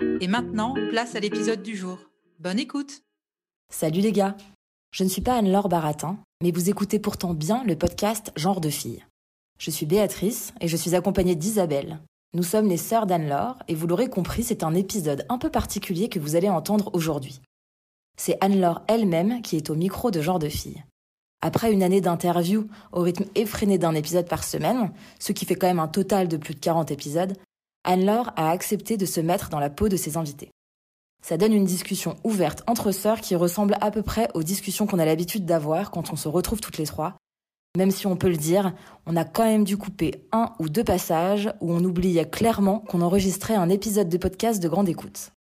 Et maintenant, place à l'épisode du jour. Bonne écoute Salut les gars Je ne suis pas Anne-Laure Baratin, mais vous écoutez pourtant bien le podcast Genre de fille. Je suis Béatrice et je suis accompagnée d'Isabelle. Nous sommes les sœurs d'Anne-Laure et vous l'aurez compris, c'est un épisode un peu particulier que vous allez entendre aujourd'hui. C'est Anne-Laure elle-même qui est au micro de Genre de fille. Après une année d'interviews au rythme effréné d'un épisode par semaine, ce qui fait quand même un total de plus de 40 épisodes, Anne-Laure a accepté de se mettre dans la peau de ses invités. Ça donne une discussion ouverte entre sœurs qui ressemble à peu près aux discussions qu'on a l'habitude d'avoir quand on se retrouve toutes les trois. Même si on peut le dire, on a quand même dû couper un ou deux passages où on oubliait clairement qu'on enregistrait un épisode de podcast de grande écoute.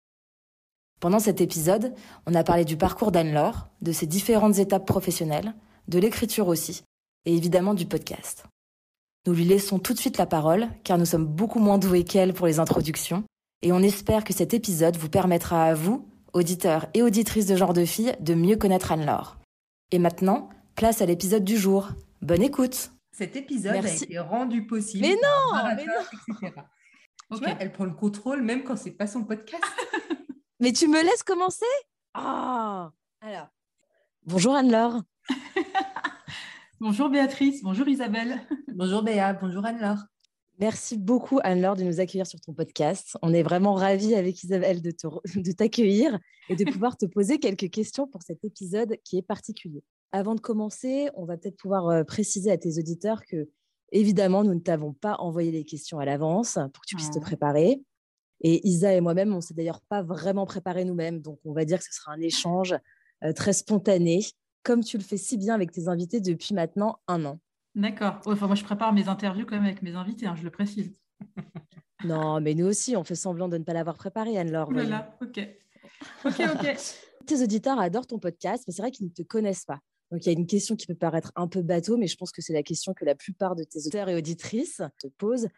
Pendant cet épisode, on a parlé du parcours d'Anne-Laure, de ses différentes étapes professionnelles, de l'écriture aussi, et évidemment du podcast. Nous lui laissons tout de suite la parole, car nous sommes beaucoup moins doués qu'elle pour les introductions, et on espère que cet épisode vous permettra à vous, auditeurs et auditrices de genre de filles, de mieux connaître Anne-Laure. Et maintenant, place à l'épisode du jour. Bonne écoute Cet épisode Merci. a été rendu possible Mais non, par mais Baratin, etc. Tu Ok. vois, elle prend le contrôle même quand c'est pas son podcast. Mais tu me laisses commencer? Ah Alors. Bonjour Anne-Laure. Bonjour Béatrice, bonjour Isabelle. bonjour Béa, bonjour Anne-Laure. Merci beaucoup Anne-Laure de nous accueillir sur ton podcast. On est vraiment ravis avec Isabelle de te re- de t'accueillir et de pouvoir te poser quelques questions pour cet épisode qui est particulier. Avant de commencer, on va peut-être pouvoir euh, préciser à tes auditeurs que, évidemment, nous ne t'avons pas envoyé les questions à l'avance pour que tu puisses te préparer. Et Isa et moi-même, on ne s'est d'ailleurs pas vraiment préparé nous-mêmes. Donc, on va dire que ce sera un échange euh, très spontané, comme tu le fais si bien avec tes invités depuis maintenant un an. D'accord. Enfin, moi, je prépare mes interviews quand même avec mes invités, hein, je le précise. Non, mais nous aussi, on fait semblant de ne pas l'avoir préparé, Anne-Laure. Oh là voyons. là, ok. Ok, ok. Tes auditeurs adorent ton podcast, mais c'est vrai qu'ils ne te connaissent pas. Donc, il y a une question qui peut paraître un peu bateau, mais je pense que c'est la question que la plupart de tes auditeurs et auditrices te posent.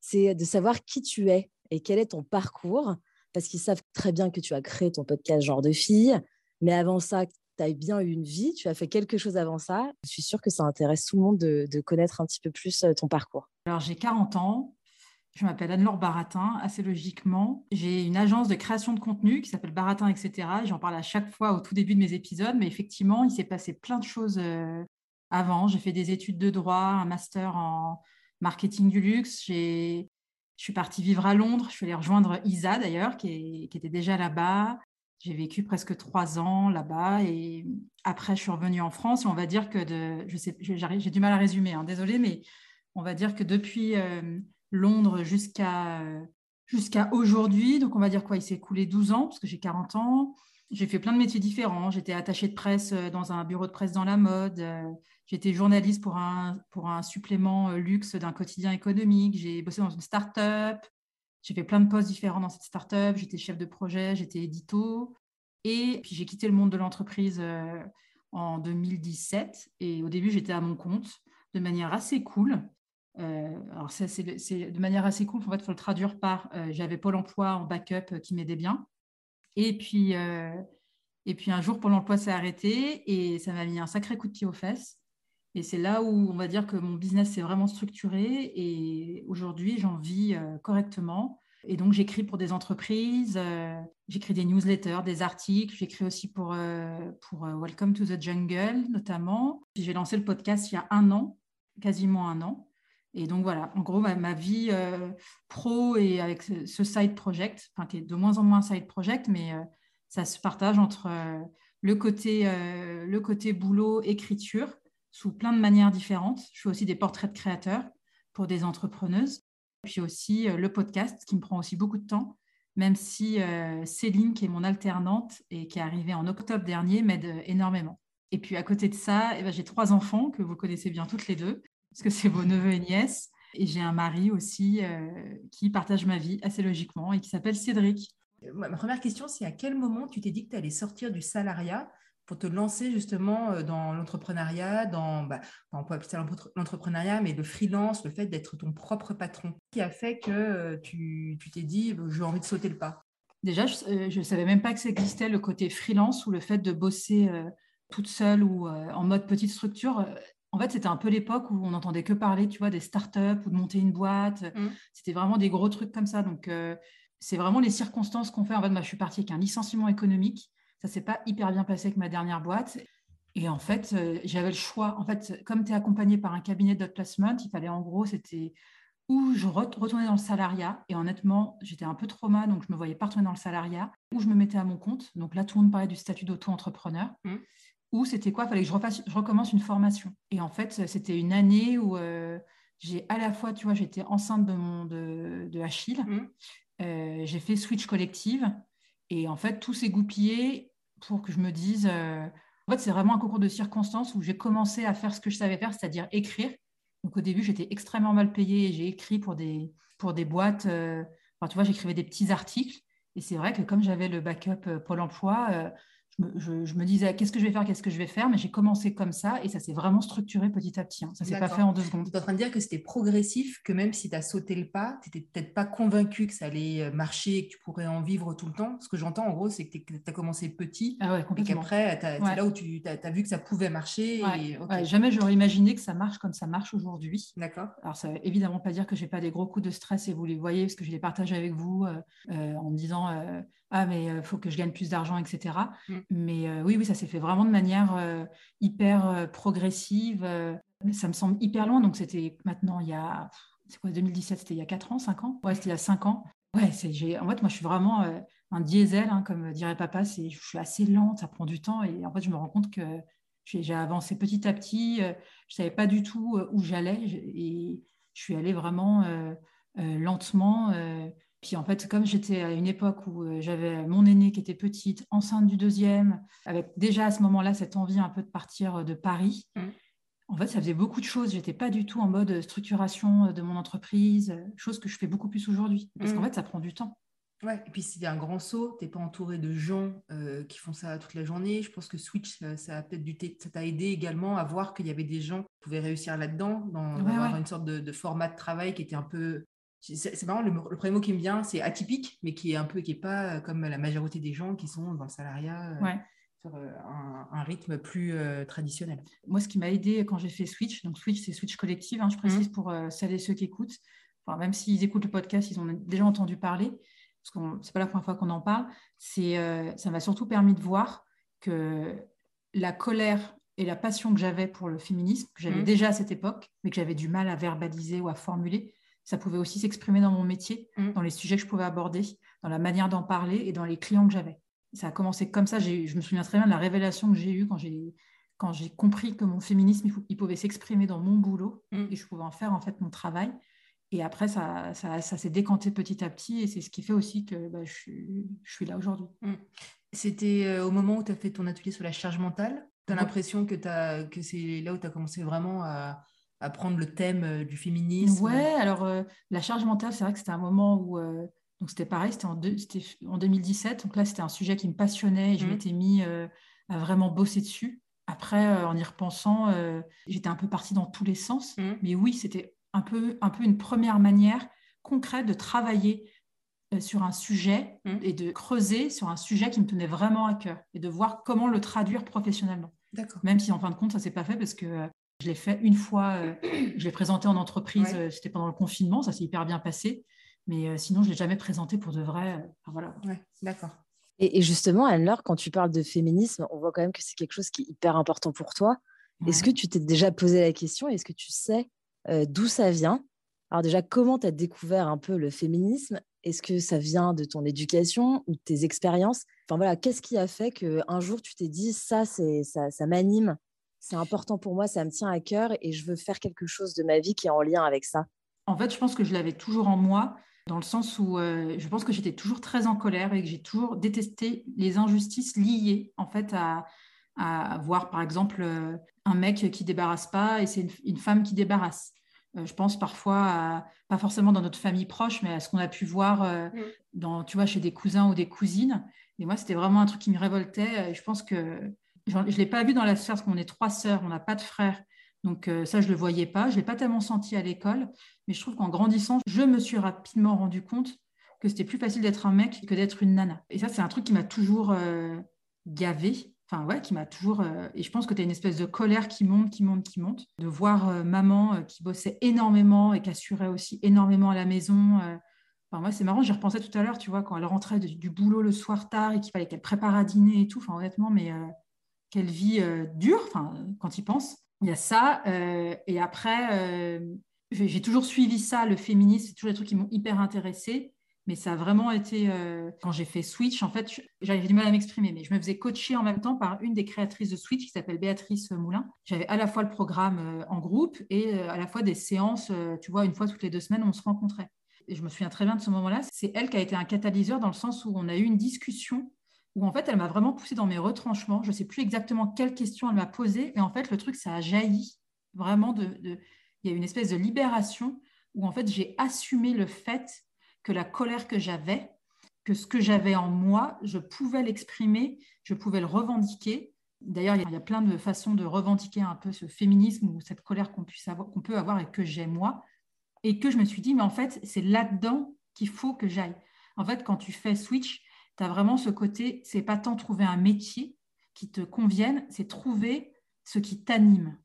C'est de savoir qui tu es et quel est ton parcours, parce qu'ils savent très bien que tu as créé ton podcast Genre de fille, mais avant ça, tu bien eu une vie, tu as fait quelque chose avant ça. Je suis sûre que ça intéresse tout le monde de, connaître un petit peu plus euh, ton parcours. Alors, j'ai 40 ans. Je m'appelle Anne-Laure Baratin, assez logiquement. J'ai une agence de création de contenu qui s'appelle Baratin, etc. J'en parle à chaque fois au tout début de mes épisodes, mais effectivement, il s'est passé plein de choses euh, avant. J'ai fait des études de droit, un master en marketing du luxe. Je suis partie vivre à Londres. Je suis allée rejoindre Isa, d'ailleurs, qui était déjà là-bas. J'ai vécu presque trois ans là-bas et après, je suis revenue en France. Et on va dire que de, je sais, j'ai du mal à résumer, hein, désolée, mais on va dire que depuis euh, Londres jusqu'à euh, jusqu'à aujourd'hui, donc on va dire quoi, il s'est écoulé 12 ans, parce que j'ai 40 ans. J'ai fait plein de métiers différents. J'étais attachée de presse euh, dans un bureau de presse dans la mode. J'étais journaliste pour un, pour un supplément luxe d'un quotidien économique. J'ai bossé dans une start-up. J'ai fait plein de postes différents dans cette start-up. J'étais chef de projet, j'étais édito. Et puis j'ai quitté le monde de l'entreprise euh, en 2017. Et au début, j'étais à mon compte de manière assez cool. Euh, alors, c'est de manière assez cool. En fait, il faut le traduire par euh, j'avais Pôle emploi en backup euh, qui m'aidait bien. Et puis, et puis un jour, Pôle emploi s'est arrêté et ça m'a mis un sacré coup de pied aux fesses. Et c'est là où on va dire que mon business s'est vraiment structuré et aujourd'hui, j'en vis correctement. Et donc, j'écris pour des entreprises, euh, j'écris des newsletters, des articles, j'écris aussi pour, euh, pour euh, Welcome to the Jungle notamment. J'ai lancé le podcast il y a un an quasiment un an. Et donc voilà, en gros, ma, vie pro et avec ce, side project, enfin, qui est de moins en moins side project, mais ça se partage entre le, côté, le côté boulot, écriture, sous plein de manières différentes. Je fais aussi des portraits de créateurs pour des entrepreneuses. Puis aussi le podcast, qui me prend aussi beaucoup de temps, même si Céline, qui est mon alternante et qui est arrivée en octobre dernier, m'aide énormément. Et puis à côté de ça, eh ben, j'ai trois enfants que vous connaissez bien toutes les deux parce que c'est vos neveux et nièces. Et j'ai un mari aussi euh, qui partage ma vie assez logiquement et qui s'appelle Cédric. Ma première question, c'est à quel moment tu t'es dit que tu allais sortir du salariat pour te lancer justement euh, dans l'entrepreneuriat, dans, bah, on peut appeler ça l'entrepreneuriat, mais le freelance, le fait d'être ton propre patron, qui a fait que euh, tu t'es dit, j'ai envie de sauter le pas? Déjà, je ne savais même pas que ça existait, le côté freelance ou le fait de bosser toute seule ou en mode petite structure en fait, c'était un peu l'époque où on n'entendait que parler, tu vois, des startups ou de monter une boîte. Mmh. C'était vraiment des gros trucs comme ça. Donc, euh, c'est vraiment les circonstances qu'on fait. En fait, moi, je suis partie avec un licenciement économique. Ça s'est pas hyper bien passé avec ma dernière boîte. Et en fait, euh, j'avais le choix. En fait, comme tu es accompagné par un cabinet de placement, il fallait en gros, c'était où je retournais dans le salariat. Et honnêtement, j'étais un peu trauma, donc je me voyais pas retourner dans le salariat. Ou je me mettais à mon compte. Donc là, tout le monde parlait du statut d'auto-entrepreneur. Mmh ou c'était quoi? Il fallait que je, refasse, je recommence une formation. Et en fait, c'était une année où euh, j'ai à la fois, tu vois, j'étais enceinte de, mon, de, de Achille, mmh. euh, j'ai fait Switch Collective, et en fait, tout s'est goupillé pour que je me dise... Euh, en fait, c'est vraiment un concours de circonstances où j'ai commencé à faire ce que je savais faire, c'est-à-dire écrire. Donc au début, j'étais extrêmement mal payée et j'ai écrit pour des, pour des boîtes. enfin, tu vois, j'écrivais des petits articles. Et c'est vrai que comme j'avais le backup Pôle emploi, je, me disais qu'est-ce que je vais faire, qu'est-ce que je vais faire, mais j'ai commencé comme ça et ça s'est vraiment structuré petit à petit. Hein. Ça ne s'est pas fait en deux secondes. Tu es en train de dire que c'était progressif, que même si tu as sauté le pas, tu n'étais peut-être pas convaincu que ça allait euh, marcher et que tu pourrais en vivre tout le temps? Ce que j'entends en gros, c'est que tu as commencé petit ah et qu'après, c'est là où tu as, vu que ça pouvait marcher. Et... jamais j'aurais imaginé que ça marche comme ça marche aujourd'hui. D'accord. Alors ça ne veut évidemment pas dire que je n'ai pas des gros coups de stress et vous les voyez parce que je les partage avec vous euh, euh, en me disant ah mais il faut que je gagne plus d'argent, etc. Mm. Mais oui, oui, ça s'est fait vraiment de manière hyper progressive. ça me semble hyper loin, donc c'était maintenant il y a, c'est quoi, 2017, c'était il y a 4 ans, 5 ans? Ouais, c'était il y a 5 ans. Ouais, j'ai, en fait, moi, je suis vraiment un diesel, hein, comme dirait papa, c'est, je suis assez lente, ça prend du temps, et en fait, je me rends compte que j'ai, avancé petit à petit, je ne savais pas du tout où j'allais, et je suis allée vraiment lentement puis en fait, comme j'étais à une époque où euh, j'avais mon aînée qui était petite, enceinte du deuxième, avec déjà à ce moment-là cette envie un peu de partir euh, de Paris, mmh. en fait, ça faisait beaucoup de choses. J'étais pas du tout en mode structuration euh, de mon entreprise, chose que je fais beaucoup plus aujourd'hui. Parce qu'en mmh. fait, ça prend du temps. Ouais, et puis c'est un grand saut, tu n'es pas entouré de gens qui font ça toute la journée. Je pense que Switch, ça, a peut-être ça t'a aidé également à voir qu'il y avait des gens qui pouvaient réussir là-dedans, dans, avoir une sorte de, de, format de travail qui était un peu c'est marrant, le, premier mot qui me vient, c'est atypique, mais qui est un peu, qui est pas euh, comme la majorité des gens qui sont dans le salariat. Euh, sur euh, un, rythme plus traditionnel. Moi, ce qui m'a aidé quand j'ai fait Switch, donc Switch, c'est Switch collective, hein, je précise mmh. pour celles et ceux qui écoutent, enfin, même s'ils écoutent le podcast, ils ont déjà entendu parler, parce que c'est pas la première fois qu'on en parle, c'est, ça m'a surtout permis de voir que la colère et la passion que j'avais pour le féminisme, que j'avais mmh. déjà à cette époque, mais que j'avais du mal à verbaliser ou à formuler, ça pouvait aussi s'exprimer dans mon métier, mm. dans les sujets que je pouvais aborder, dans la manière d'en parler et dans les clients que j'avais. Ça a commencé comme ça. Je me souviens très bien de la révélation que j'ai eue quand j'ai quand j'ai compris que mon féminisme, il, pouvait s'exprimer dans mon boulot mm. et je pouvais en faire en fait mon travail. Et après, ça, ça, s'est décanté petit à petit et c'est ce qui fait aussi que bah, je, suis, je, suis, là aujourd'hui. Mm. C'était euh, au moment où tu as fait ton atelier sur la charge mentale Tu as l'impression que, que c'est là où tu as commencé vraiment à, à prendre le thème euh, du féminisme Ouais, alors euh, la charge mentale, c'est vrai que c'était un moment où. Euh, donc c'était pareil, c'était en, en, 2017. Donc là, c'était un sujet qui me passionnait et je mmh. m'étais mis à vraiment bosser dessus. Après, en y repensant, j'étais un peu partie dans tous les sens. Mmh. Mais oui, c'était un peu, un peu une première manière concrète de travailler sur un sujet mmh. et de creuser sur un sujet qui me tenait vraiment à cœur et de voir comment le traduire professionnellement. Même si en fin de compte, ça ne s'est pas fait parce que je l'ai fait une fois, euh, je l'ai présenté en entreprise, euh, c'était pendant le confinement, ça s'est hyper bien passé. Mais euh, sinon, je ne l'ai jamais présenté pour de vrai. voilà. d'accord. Et, justement, Anne-Laure, quand tu parles de féminisme, on voit quand même que c'est quelque chose qui est hyper important pour toi. Est-ce que tu t'es déjà posé la question Est-ce que tu sais d'où ça vient? Alors déjà, comment tu as découvert un peu le féminisme? Est-ce que ça vient de ton éducation ou de tes expériences? Enfin voilà, qu'est-ce qui a fait qu'un jour tu t'es dit ça, c'est ça, ça m'anime, c'est important pour moi, ça me tient à cœur et je veux faire quelque chose de ma vie qui est en lien avec ça En fait, je pense que je l'avais toujours en moi, dans le sens où je pense que j'étais toujours très en colère et que j'ai toujours détesté les injustices liées en fait à, à voir par exemple un mec qui débarrasse pas et c'est une, femme qui débarrasse. Euh, je pense parfois, pas forcément dans notre famille proche, mais à ce qu'on a pu voir euh, mm. dans, tu vois, chez des cousins ou des cousines. Et moi, c'était vraiment un truc qui me révoltait. je pense que je ne l'ai pas vu dans la sphère, parce qu'on est trois sœurs, on n'a pas de frères. Donc euh, ça, je ne le voyais pas. Je ne l'ai pas tellement senti à l'école. Mais je trouve qu'en grandissant, je me suis rapidement rendu compte que c'était plus facile d'être un mec que d'être une nana. Et ça, c'est un truc qui m'a toujours gavé enfin ouais, qui m'a toujours. Euh, et je pense que tu as une espèce de colère qui monte, qui monte, qui monte. De voir euh, maman euh, qui bossait énormément et qui assurait aussi énormément à la maison. Enfin, moi, c'est marrant, j'y repensais tout à l'heure, tu vois, quand elle rentrait du boulot le soir tard et qu'il fallait qu'elle prépare à dîner et tout. Enfin, honnêtement, mais quelle vie dure, enfin, quand il pense. Il y a ça. et après, j'ai toujours suivi ça, le féminisme, c'est toujours des trucs qui m'ont hyper intéressée. Mais ça a vraiment été, euh, quand j'ai fait Switch, en fait, j'avais du mal à m'exprimer, mais je me faisais coacher en même temps par une des créatrices de Switch qui s'appelle Béatrice Moulin. J'avais à la fois le programme euh, en groupe et euh, à la fois des séances, tu vois, une fois toutes les deux semaines, on se rencontrait. Et je me souviens très bien de ce moment-là. C'est elle qui a été un catalyseur dans le sens où on a eu une discussion où en fait, elle m'a vraiment poussé dans mes retranchements. Je ne sais plus exactement quelle question elle m'a posée. Et en fait, le truc, ça a jailli vraiment de... Il y a une espèce de libération où en fait, j'ai assumé le fait que la colère que j'avais, que ce que j'avais en moi, je pouvais l'exprimer, je pouvais le revendiquer. D'ailleurs, il y a plein de façons de revendiquer un peu ce féminisme ou cette colère qu'on qu'on peut avoir et que j'ai moi. Et que je me suis dit, mais en fait, c'est là-dedans qu'il faut que j'aille. En fait, quand tu fais switch, tu vraiment ce côté, c'est pas tant trouver un métier qui te convienne, c'est trouver ce qui t'anime.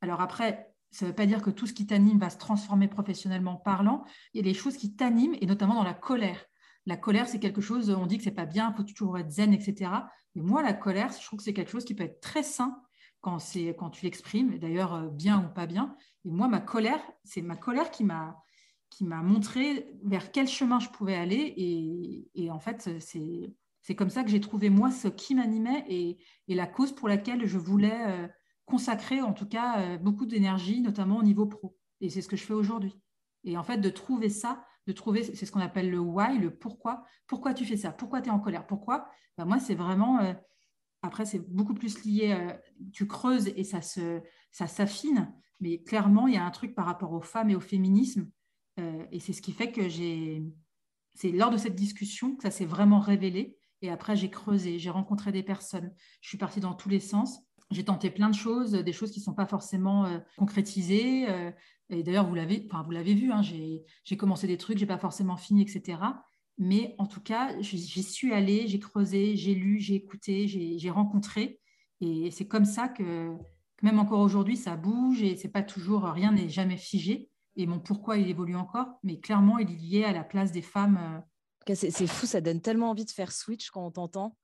Alors après, ça ne veut pas dire que tout ce qui t'anime va se transformer professionnellement parlant. Il y a des choses qui t'animent, et notamment dans la colère. La colère, c'est quelque chose, on dit que c'est pas bien, il faut toujours être zen, etc. Mais moi, la colère, je trouve que c'est quelque chose qui peut être très sain quand, quand tu l'exprimes, d'ailleurs euh, bien ou pas bien. Et moi, ma colère, c'est ma colère qui m'a qui m'a montré vers quel chemin je pouvais aller. Et, en fait, c'est comme ça que j'ai trouvé moi ce qui m'animait et, et, la cause pour laquelle je voulais euh, consacrer en tout cas euh, beaucoup d'énergie, notamment au niveau pro. Et c'est ce que je fais aujourd'hui. Et en fait, de trouver ça, de trouver, c'est ce qu'on appelle le why, le pourquoi. Pourquoi tu fais ça? Pourquoi tu es en colère? Pourquoi? Ben Moi, c'est vraiment, euh, après, c'est beaucoup plus lié, tu creuses et ça, se, ça s'affine. Mais clairement, il y a un truc par rapport aux femmes et au féminisme. Et c'est ce qui fait que j'ai, c'est lors de cette discussion que ça s'est vraiment révélé. Et après, j'ai creusé, j'ai rencontré des personnes. Je suis partie dans tous les sens j'ai tenté plein de choses, des choses qui ne sont pas forcément euh, concrétisées. Euh, et d'ailleurs, vous l'avez, enfin, vous l'avez vu, hein, j'ai commencé des trucs, j'ai pas forcément fini, etc. Mais en tout cas, j'y suis allée, j'ai creusé, j'ai lu, j'ai écouté, j'ai rencontré. Et c'est comme ça que, même encore aujourd'hui, ça bouge et c'est pas toujours, rien n'est jamais figé. Et mon pourquoi, il évolue encore, mais clairement, il est lié à la place des femmes. Euh. C'est fou, ça donne tellement envie de faire switch quand on t'entend.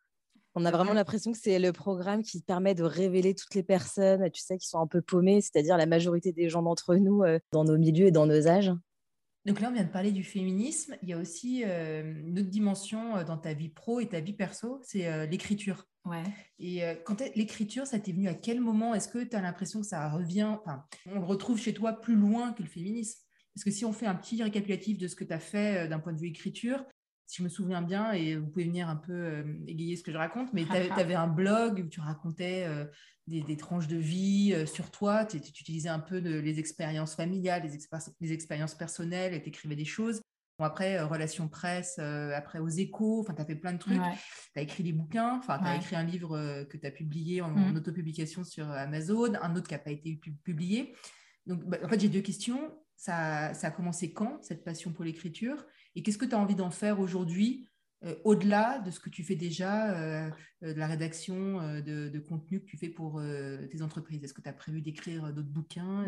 On a vraiment l'impression que c'est le programme qui permet de révéler toutes les personnes, tu sais, qui sont un peu paumées, c'est-à-dire la majorité des gens d'entre nous euh, dans nos milieux et dans nos âges. Donc là, on vient de parler du féminisme. Il y a aussi euh, une autre dimension euh, dans ta vie pro et ta vie perso, c'est l'écriture. Ouais. Et quand l'écriture, ça t'est venu à quel moment? Est-ce que tu as l'impression que ça revient, enfin, on le retrouve chez toi plus loin que le féminisme? Parce que si on fait un petit récapitulatif de ce que tu as fait d'un point de vue écriture, si je me souviens bien, et vous pouvez venir un peu euh, égayer ce que je raconte, mais tu avais, un blog où tu racontais euh, des, tranches de vie euh, sur toi, tu, utilisais un peu les expériences familiales, les, expériences personnelles, et tu écrivais des choses. Bon, après, relations presse, après aux échos, enfin, tu as fait plein de trucs. Tu as écrit des bouquins, enfin, tu as écrit un livre que tu as publié en, mmh. autopublication sur Amazon, un autre qui n'a pas été publié. Donc, bah, en fait, j'ai deux questions. Ça, ça, a commencé quand, cette passion pour l'écriture? Et qu'est-ce que tu as envie d'en faire aujourd'hui, euh, au-delà de ce que tu fais déjà, euh, euh, de la rédaction de, contenu que tu fais pour tes entreprises? Est-ce que tu as prévu d'écrire d'autres bouquins?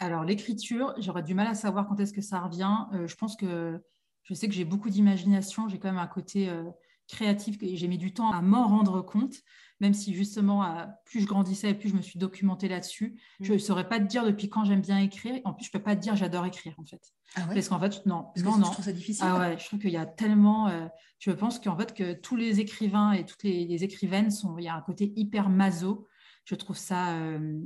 Alors, l'écriture, j'aurais du mal à savoir quand est-ce que ça revient. je pense que je sais que j'ai beaucoup d'imagination. J'ai quand même un côté créative que j'ai mis du temps à m'en rendre compte, même si justement, plus je grandissais et plus je me suis documentée là-dessus. Je ne mm. saurais pas te dire depuis quand j'aime bien écrire. En plus, je ne peux pas te dire j'adore écrire, en fait. Ah Parce qu'en fait, non, Parce non, non. Je trouve ça difficile. Ah ouais, je trouve qu'il y a tellement. Euh, je pense qu'en fait, que tous les écrivains et toutes les, écrivaines sont. Il y a un côté hyper maso. Je trouve ça. Euh,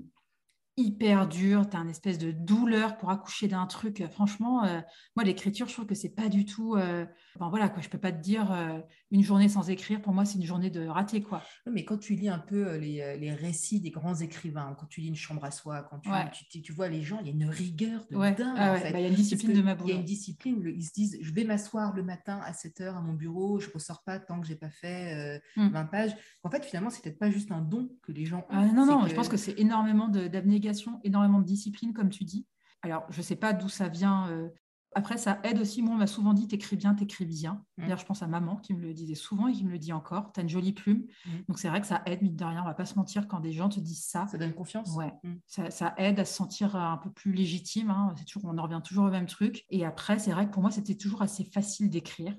hyper dur, tu as une espèce de douleur pour accoucher d'un truc. Franchement, euh, moi, l'écriture, je trouve que c'est pas du tout. Euh... voilà, quoi, je peux pas te dire euh, une journée sans écrire. Pour moi, c'est une journée de raté, quoi. Mais quand tu lis un peu euh, les, récits des grands écrivains, quand tu lis Une chambre à soi, quand tu, tu, vois les gens, il y a une rigueur de dingue. Ah bah, il y a une discipline de ma Il y a une discipline. Ils se disent je vais m'asseoir le matin à 7 h à mon bureau, je ressors pas tant que j'ai pas fait 20 mmh. pages. En fait, finalement, c'est peut-être pas juste un don que les gens ont. Ah, non, non, je pense que c'est énormément d'abnégation énormément de discipline, comme tu dis. Alors, je ne sais pas d'où ça vient. Euh. Après, ça aide aussi. Moi, on m'a souvent dit t'écris bien, t'écris bien. Mmh. D'ailleurs, je pense à maman qui me le disait souvent et qui me le dit encore. T'as une jolie plume. Mmh. Donc, c'est vrai que ça aide, mine de rien. On va pas se mentir quand des gens te disent ça. Ça donne confiance. Ouais. Mmh. Ça, aide à se sentir un peu plus légitime. Hein. C'est toujours, on en revient toujours au même truc. Et après, c'est vrai que pour moi, c'était toujours assez facile d'écrire.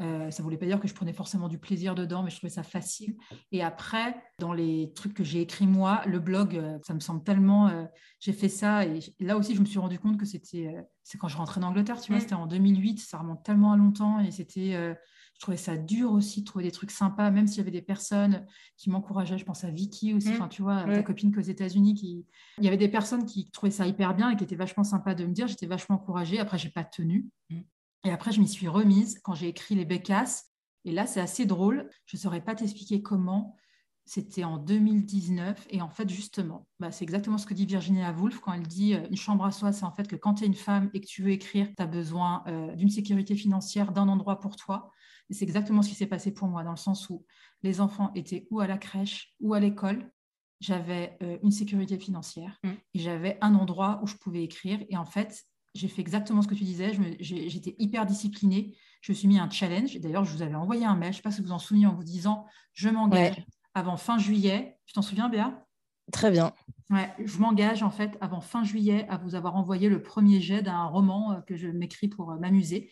Euh, ça ne voulait pas dire que je prenais forcément du plaisir dedans, mais je trouvais ça facile. Et après, dans les trucs que j'ai écrits moi, le blog, euh, ça me semble tellement. Euh, j'ai fait ça et là aussi, je me suis rendu compte que c'était. c'est quand je rentrais d'Angleterre, tu vois, mm. c'était en 2008, ça remonte tellement à longtemps et c'était. je trouvais ça dur aussi de trouver des trucs sympas, même s'il y avait des personnes qui m'encourageaient. Je pense à Vicky aussi, mm. enfin, tu vois, ta copine qu'aux États-Unis. Qui... Il y avait des personnes qui trouvaient ça hyper bien et qui étaient vachement sympas de me dire. J'étais vachement encouragée. Après, j'ai pas tenu. Mm. Et après, je m'y suis remise quand j'ai écrit Les Bécasses. Et là, c'est assez drôle. Je ne saurais pas t'expliquer comment. C'était en 2019. Et en fait, justement, bah, c'est exactement ce que dit Virginia Woolf quand elle dit euh, une chambre à soi, c'est en fait que quand tu es une femme et que tu veux écrire, tu as besoin euh, d'une sécurité financière, d'un endroit pour toi. Et c'est exactement ce qui s'est passé pour moi, dans le sens où les enfants étaient ou à la crèche ou à l'école. J'avais euh, une sécurité financière mmh. et j'avais un endroit où je pouvais écrire. Et en fait, j'ai fait exactement ce que tu disais. J'étais hyper disciplinée. Je me suis mis un challenge. D'ailleurs, je vous avais envoyé un mail, je ne sais pas si vous vous en souvenez, en vous disant je m'engage avant fin juillet. Tu t'en souviens, Béa? Très bien. Ouais, je m'engage en fait avant fin juillet à vous avoir envoyé le premier jet d'un roman euh, que je m'écris pour euh, m'amuser.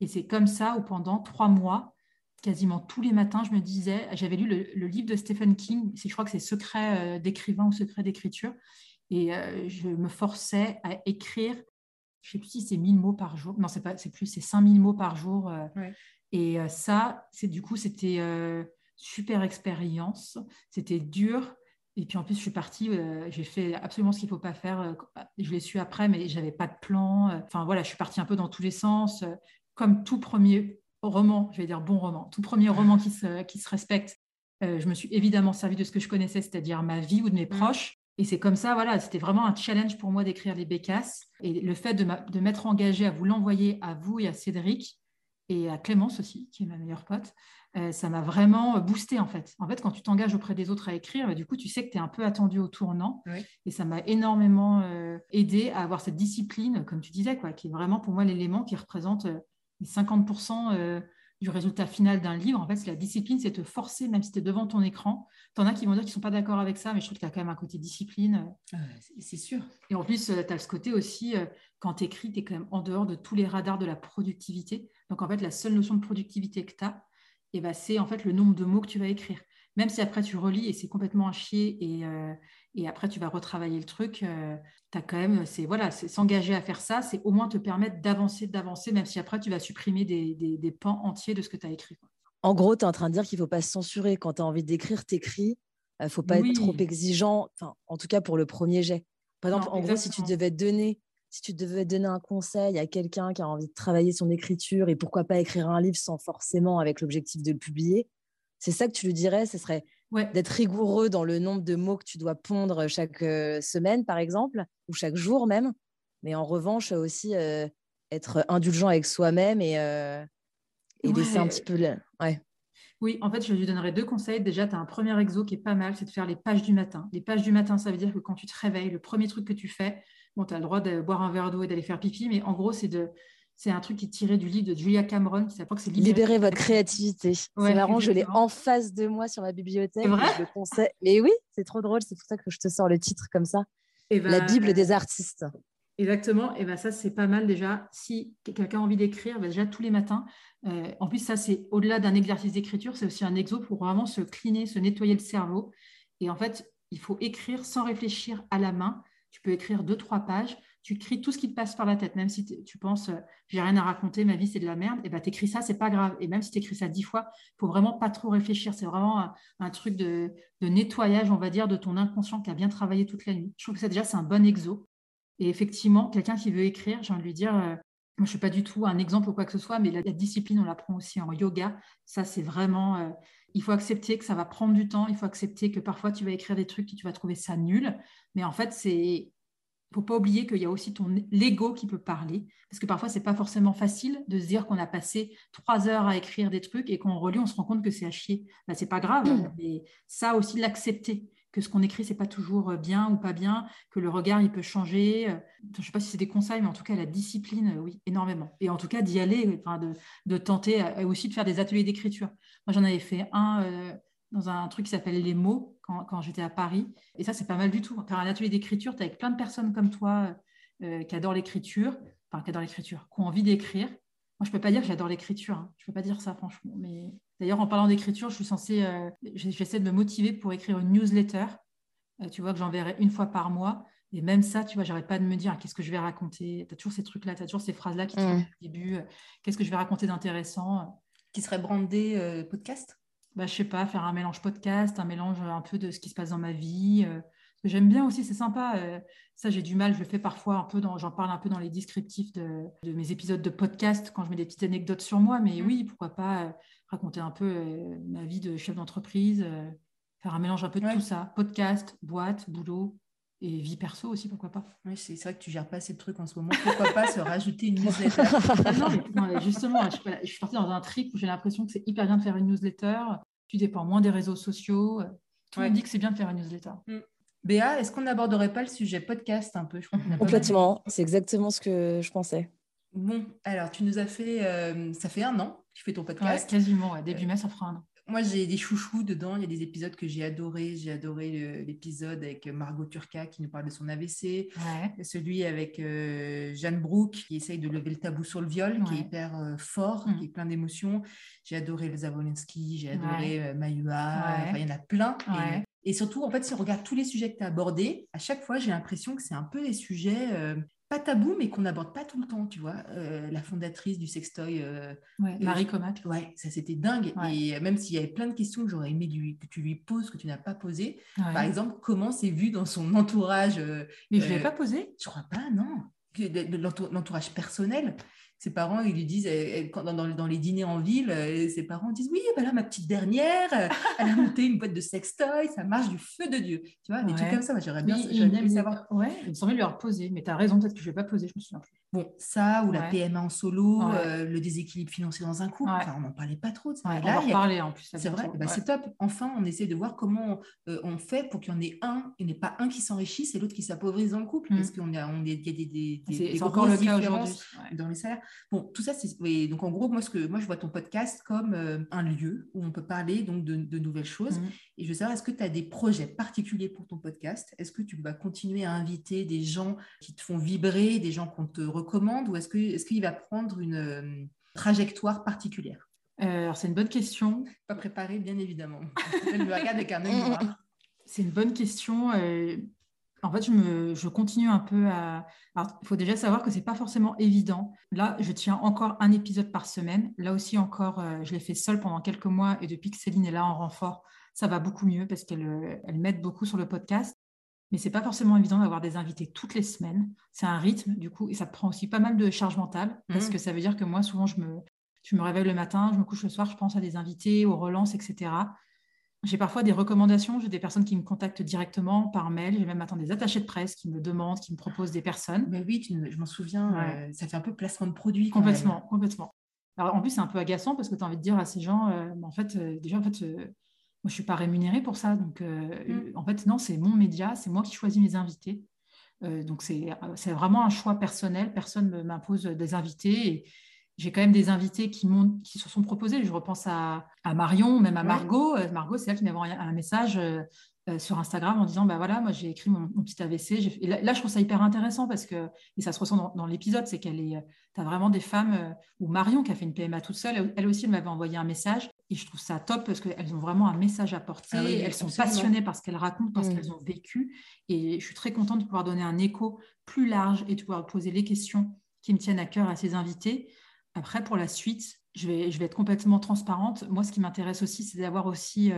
Et c'est comme ça où pendant trois mois, quasiment tous les matins, je me disais, j'avais lu le, livre de Stephen King, je crois que c'est Secret euh, d'écrivain ou Secret d'écriture, et je me forçais à écrire je sais plus si c'est 1000 mots par jour. Non, c'est pas, c'est plus, c'est 5000 mots par jour. Euh. Et euh, ça, c'est du coup, c'était euh, super expérience. C'était dur. Et puis en plus, je suis partie, j'ai fait absolument ce qu'il ne faut pas faire. je l'ai su après, mais j'avais pas de plan. Enfin voilà, je suis partie un peu dans tous les sens. comme tout premier roman, je vais dire bon roman, tout premier roman qui se, qui se respecte, je me suis évidemment servi de ce que je connaissais, c'est-à-dire ma vie ou de mes mmh. proches. Et c'est comme ça, voilà, c'était vraiment un challenge pour moi d'écrire les bécasses. Et le fait de, m'être engagée à vous l'envoyer à vous et à Cédric et à Clémence aussi, qui est ma meilleure pote, euh, ça m'a vraiment boosté en fait. En fait, quand tu t'engages auprès des autres à écrire, bah, du coup, tu sais que tu es un peu attendu au tournant. Et ça m'a énormément euh, aidé à avoir cette discipline, comme tu disais, quoi, qui est vraiment pour moi l'élément qui représente euh, les 50% du résultat final d'un livre. En fait, c'est la discipline, c'est te forcer, même si tu es devant ton écran. Tu en as qui vont dire qu'ils ne sont pas d'accord avec ça, mais je trouve qu'il y a quand même un côté discipline. Ah c'est sûr. Et en plus, euh, tu as ce côté aussi, euh, quand tu écris, tu es quand même en dehors de tous les radars de la productivité. Donc, en fait, la seule notion de productivité que tu as, eh ben, c'est en fait le nombre de mots que tu vas écrire. Même si après tu relis et c'est complètement un chier et, euh, et après tu vas retravailler le truc, euh, tu as quand même, c'est voilà, s'engager à faire ça, c'est au moins te permettre d'avancer, d'avancer, même si après tu vas supprimer des, des, pans entiers de ce que tu as écrit. En gros, tu es en train de dire qu'il ne faut pas se censurer. Quand tu as envie d'écrire, t'écris. Il ne faut pas être trop exigeant, enfin, en tout cas pour le premier jet. Par exemple, en gros, si tu devais donner si tu devais donner un conseil à quelqu'un qui a envie de travailler son écriture et pourquoi pas écrire un livre sans forcément avec l'objectif de le publier, c'est ça que tu lui dirais, ce serait d'être rigoureux dans le nombre de mots que tu dois pondre chaque euh, semaine, par exemple, ou chaque jour même. Mais en revanche, aussi euh, être indulgent avec soi-même et, euh, et laisser un petit peu. Le... Ouais. Oui, en fait, je lui donnerais deux conseils. Déjà, tu as un premier exo qui est pas mal, c'est de faire les pages du matin. Les pages du matin, ça veut dire que quand tu te réveilles, le premier truc que tu fais, bon, tu as le droit de boire un verre d'eau et d'aller faire pipi, mais en gros, c'est de c'est un truc qui est tiré du livre de Julia Cameron qui s'appelle Libérer, Libérer votre créativité. c'est marrant, je l'ai en face de moi sur ma bibliothèque. Vrai je le conseille. Mais oui, c'est trop drôle, c'est pour ça que je te sors le titre comme ça. Eh La ben, Bible des artistes. Exactement. Et ben ça, c'est pas mal déjà. Si quelqu'un a envie d'écrire, ben déjà tous les matins. Euh, en plus, ça, c'est au-delà d'un exercice d'écriture, c'est aussi un exo pour vraiment se cleaner, se nettoyer le cerveau. Et en fait, il faut écrire sans réfléchir à la main. Tu peux écrire deux, trois pages. Tu écris tout ce qui te passe par la tête, même si tu penses euh, j'ai rien à raconter, ma vie c'est de la merde. Et ben écris ça, c'est pas grave. Et même si tu écris ça dix fois, il faut vraiment pas trop réfléchir. C'est vraiment un, truc de, nettoyage, on va dire, de ton inconscient qui a bien travaillé toute la nuit. Je trouve que ça déjà c'est un bon exo. Et effectivement, quelqu'un qui veut écrire, j'ai envie de lui dire, euh, moi je ne suis pas du tout un exemple ou quoi que ce soit, mais la, discipline, on l'apprend aussi en yoga. Ça, c'est vraiment, euh, il faut accepter que ça va prendre du temps, il faut accepter que parfois tu vas écrire des trucs et tu vas trouver ça nul. Mais en fait, c'est faut pas oublier qu'il y a aussi ton l'ego qui peut parler, parce que parfois c'est pas forcément facile de se dire qu'on a passé trois heures à écrire des trucs et qu'on relit, on se rend compte que c'est à chier. Ben, c'est pas grave, mmh. mais ça aussi l'accepter que ce qu'on écrit, c'est pas toujours euh, bien ou pas bien, que le regard, il peut changer. Euh, je ne sais pas si c'est des conseils, mais en tout cas, la discipline, euh, oui, énormément. Et en tout cas, d'y aller, enfin, de, de, tenter aussi de faire des ateliers d'écriture. Moi, j'en avais fait un dans un truc qui s'appelle Les mots quand, quand j'étais à Paris. Et ça, c'est pas mal du tout. Faire un atelier d'écriture, tu es avec plein de personnes comme toi qui adorent l'écriture, enfin, qui adorent l'écriture, qui ont envie d'écrire. Moi, je peux pas dire que j'adore l'écriture. Hein. Je peux pas dire ça, franchement. Mais D'ailleurs, en parlant d'écriture, je suis censée, euh, j'essaie de me motiver pour écrire une newsletter. Euh, tu vois que j'enverrai une fois par mois. Et même ça, tu vois, j'arrête pas de me dire qu'est-ce que je vais raconter? Tu as toujours ces trucs-là, tu as toujours ces phrases-là qui te mmh. au début. Euh, qu'est-ce que je vais raconter d'intéressant? Qui serait brandé podcast? Bah, Je sais pas, faire un mélange podcast, un mélange un peu de ce qui se passe dans ma vie. J'aime bien aussi, c'est sympa. ça, j'ai du mal, je le fais parfois un peu, j'en parle un peu dans les descriptifs de, de, mes épisodes de podcast quand je mets des petites anecdotes sur moi. Mais mmh. oui, pourquoi pas raconter un peu euh, ma vie de chef d'entreprise, euh, faire un mélange un peu de tout ça, podcast, boîte, boulot et vie perso aussi, pourquoi pas. Oui, c'est vrai que tu gères pas ces trucs en ce moment. Pourquoi pas se rajouter une newsletter? Non, justement, je, suis partie dans un trip où j'ai l'impression que c'est hyper bien de faire une newsletter. Tu dépends moins des réseaux sociaux. Tout le monde dit que c'est bien de faire une newsletter. Mm. Béa, est-ce qu'on n'aborderait pas le sujet podcast un peu? Complètement, c'est exactement ce que je pensais. Bon, alors tu nous as fait, euh, ça fait un an que tu fais ton podcast. quasiment, début mai, ça fera un an. Moi, j'ai des chouchous dedans. Il y a des épisodes que j'ai adorés. J'ai adoré l'épisode avec Margot Turca qui nous parle de son AVC. Celui avec euh, Jeanne Brook qui essaye de lever le tabou sur le viol, qui est hyper euh, fort, mm. qui est plein d'émotions. J'ai adoré le Zavolensky, j'ai adoré Mayua. il y en a plein. Et, et, surtout, en fait, si on regarde tous les sujets que tu as abordés, à chaque fois, j'ai l'impression que c'est un peu des sujets pas tabou, mais qu'on n'aborde pas tout le temps, tu vois. Euh, la fondatrice du sextoy. Euh, Marie Comac. Ouais, ça c'était dingue. Et même s'il y avait plein de questions que j'aurais aimé que tu lui poses, que tu n'as pas posées. Par exemple, comment c'est vu dans son entourage euh, Mais je ne l'ai pas posé Je crois pas, non. L'entourage personnel ses parents, ils lui disent, dans, les dîners en ville, euh, ses parents disent Oui, voilà ma petite dernière, euh, elle a monté une boîte de sextoy, ça marche du feu de Dieu. Tu vois, des trucs comme ça, j'aurais bien, aimé savoir. Ouais, il me semblait lui avoir posé, mais tu as raison, peut-être que je ne vais pas poser, je me souviens plus. Bon, ça, ou la PMA en solo, euh, le déséquilibre financier dans un couple, enfin, on n'en parlait pas trop de on en parler en plus. C'est vrai, bah, c'est top. Enfin, on essaie de voir comment on fait pour qu'il y en ait un, il n'y ait pas un qui s'enrichisse et l'autre qui s'appauvrisse dans le couple, mmh. parce y a, on est, y a des, des, des, encore le cas aujourd'hui dans les salaires. Bon, tout ça, c'est donc en gros, moi, ce que, moi, je vois ton podcast comme euh, un lieu où on peut parler donc de, nouvelles choses. Mmh. Et je veux savoir, est-ce que tu as des projets particuliers pour ton podcast? Est-ce que tu vas continuer à inviter des gens qui te font vibrer, des gens qu'on te recommande, ou est-ce que est-ce qu'il va prendre une euh, trajectoire particulière? Euh, Alors c'est une bonne question. Pas préparée, bien évidemment. Elle me regarde avec un œil C'est une bonne question. En fait, je, me, je continue un peu à. il faut déjà savoir que ce n'est pas forcément évident. Là, je tiens encore un épisode par semaine. Là aussi, encore, euh, je l'ai fait seule pendant quelques mois et depuis que Céline est là en renfort, ça va beaucoup mieux parce qu'elle euh, elle m'aide beaucoup sur le podcast. Mais ce n'est pas forcément évident d'avoir des invités toutes les semaines. C'est un rythme, du coup, et ça prend aussi pas mal de charge mentale parce mmh. que ça veut dire que moi, souvent, je me, je me réveille le matin, je me couche le soir, je pense à des invités, aux relances, etc. J'ai parfois des recommandations, j'ai des personnes qui me contactent directement par mail, j'ai même attends, des attachés de presse qui me demandent, qui me proposent des personnes. Mais oui, je m'en souviens, euh, ça fait un peu placement de produit. Complètement, complètement. Alors en plus, c'est un peu agaçant parce que tu as envie de dire à ces gens, euh, en fait, euh, déjà, en fait, moi, je ne suis pas rémunérée pour ça. Donc, mm. en fait, non, c'est mon média, c'est moi qui choisis mes invités. donc, c'est vraiment un choix personnel. Personne ne m'impose des invités. Et, j'ai quand même des invités qui, qui se sont proposés. Je repense à, Marion, même à Margot. Euh, Margot, c'est elle qui m'a envoyé un message. Euh, euh, sur Instagram en disant bah voilà moi j'ai écrit mon, petit AVC et là, je trouve ça hyper intéressant parce que et ça se ressent dans, l'épisode c'est qu'elle est tu as vraiment des femmes ou Marion qui a fait une PMA toute seule. Elle aussi elle m'avait envoyé un message et je trouve ça top parce qu'elles ont vraiment un message à porter. Ah elles sont passionnées par ce qu'elles racontent parce mmh. qu'elles ont vécu. Et je suis très contente de pouvoir donner un écho plus large et de pouvoir poser les questions qui me tiennent à cœur à ces invités. Après pour la suite je vais, je vais être complètement transparente. Moi, ce qui m'intéresse aussi, c'est d'avoir aussi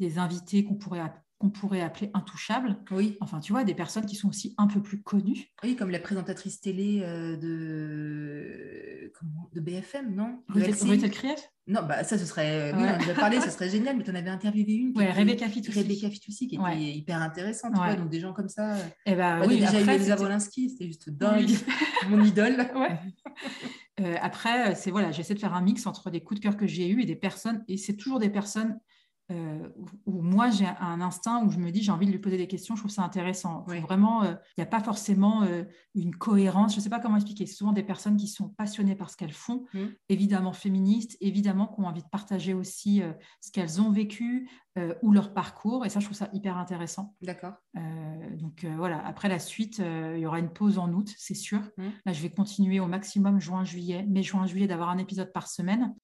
des invités qu'on pourrait qu'on pourrait appeler intouchables. Oui. Enfin, tu vois, des personnes qui sont aussi un peu plus connues. Oui, comme la présentatrice télé euh, de, de BFM, non? Ruth Krief Non, bah, ça, ce serait. Oui, on a déjà parlé, ce serait génial, mais tu en avais interviewé une. Oui, Rebecca Fitoussi. Rebecca Fitoussi, qui était hyper intéressante. donc, des gens comme ça. Et eh bah, oui, déjà eu Elisa Wolinski, c'était juste dingue. Mon idole. Ouais. Euh, après, c'est voilà, j'essaie de faire un mix entre des coups de cœur que j'ai eus et des personnes, et c'est toujours des personnes euh, où moi j'ai un instinct où je me dis j'ai envie de lui poser des questions, je trouve ça intéressant. Vraiment, euh, il n'y a pas forcément euh, une cohérence, je ne sais pas comment expliquer. C'est souvent des personnes qui sont passionnées par ce qu'elles font, mmh. évidemment féministes, évidemment qui ont envie de partager aussi ce qu'elles ont vécu ou leur parcours, et ça je trouve ça hyper intéressant. D'accord. donc voilà, après la suite, il y aura une pause en août, c'est sûr. Mmh. Là je vais continuer au maximum juin-juillet, mais juin-juillet d'avoir un épisode par semaine.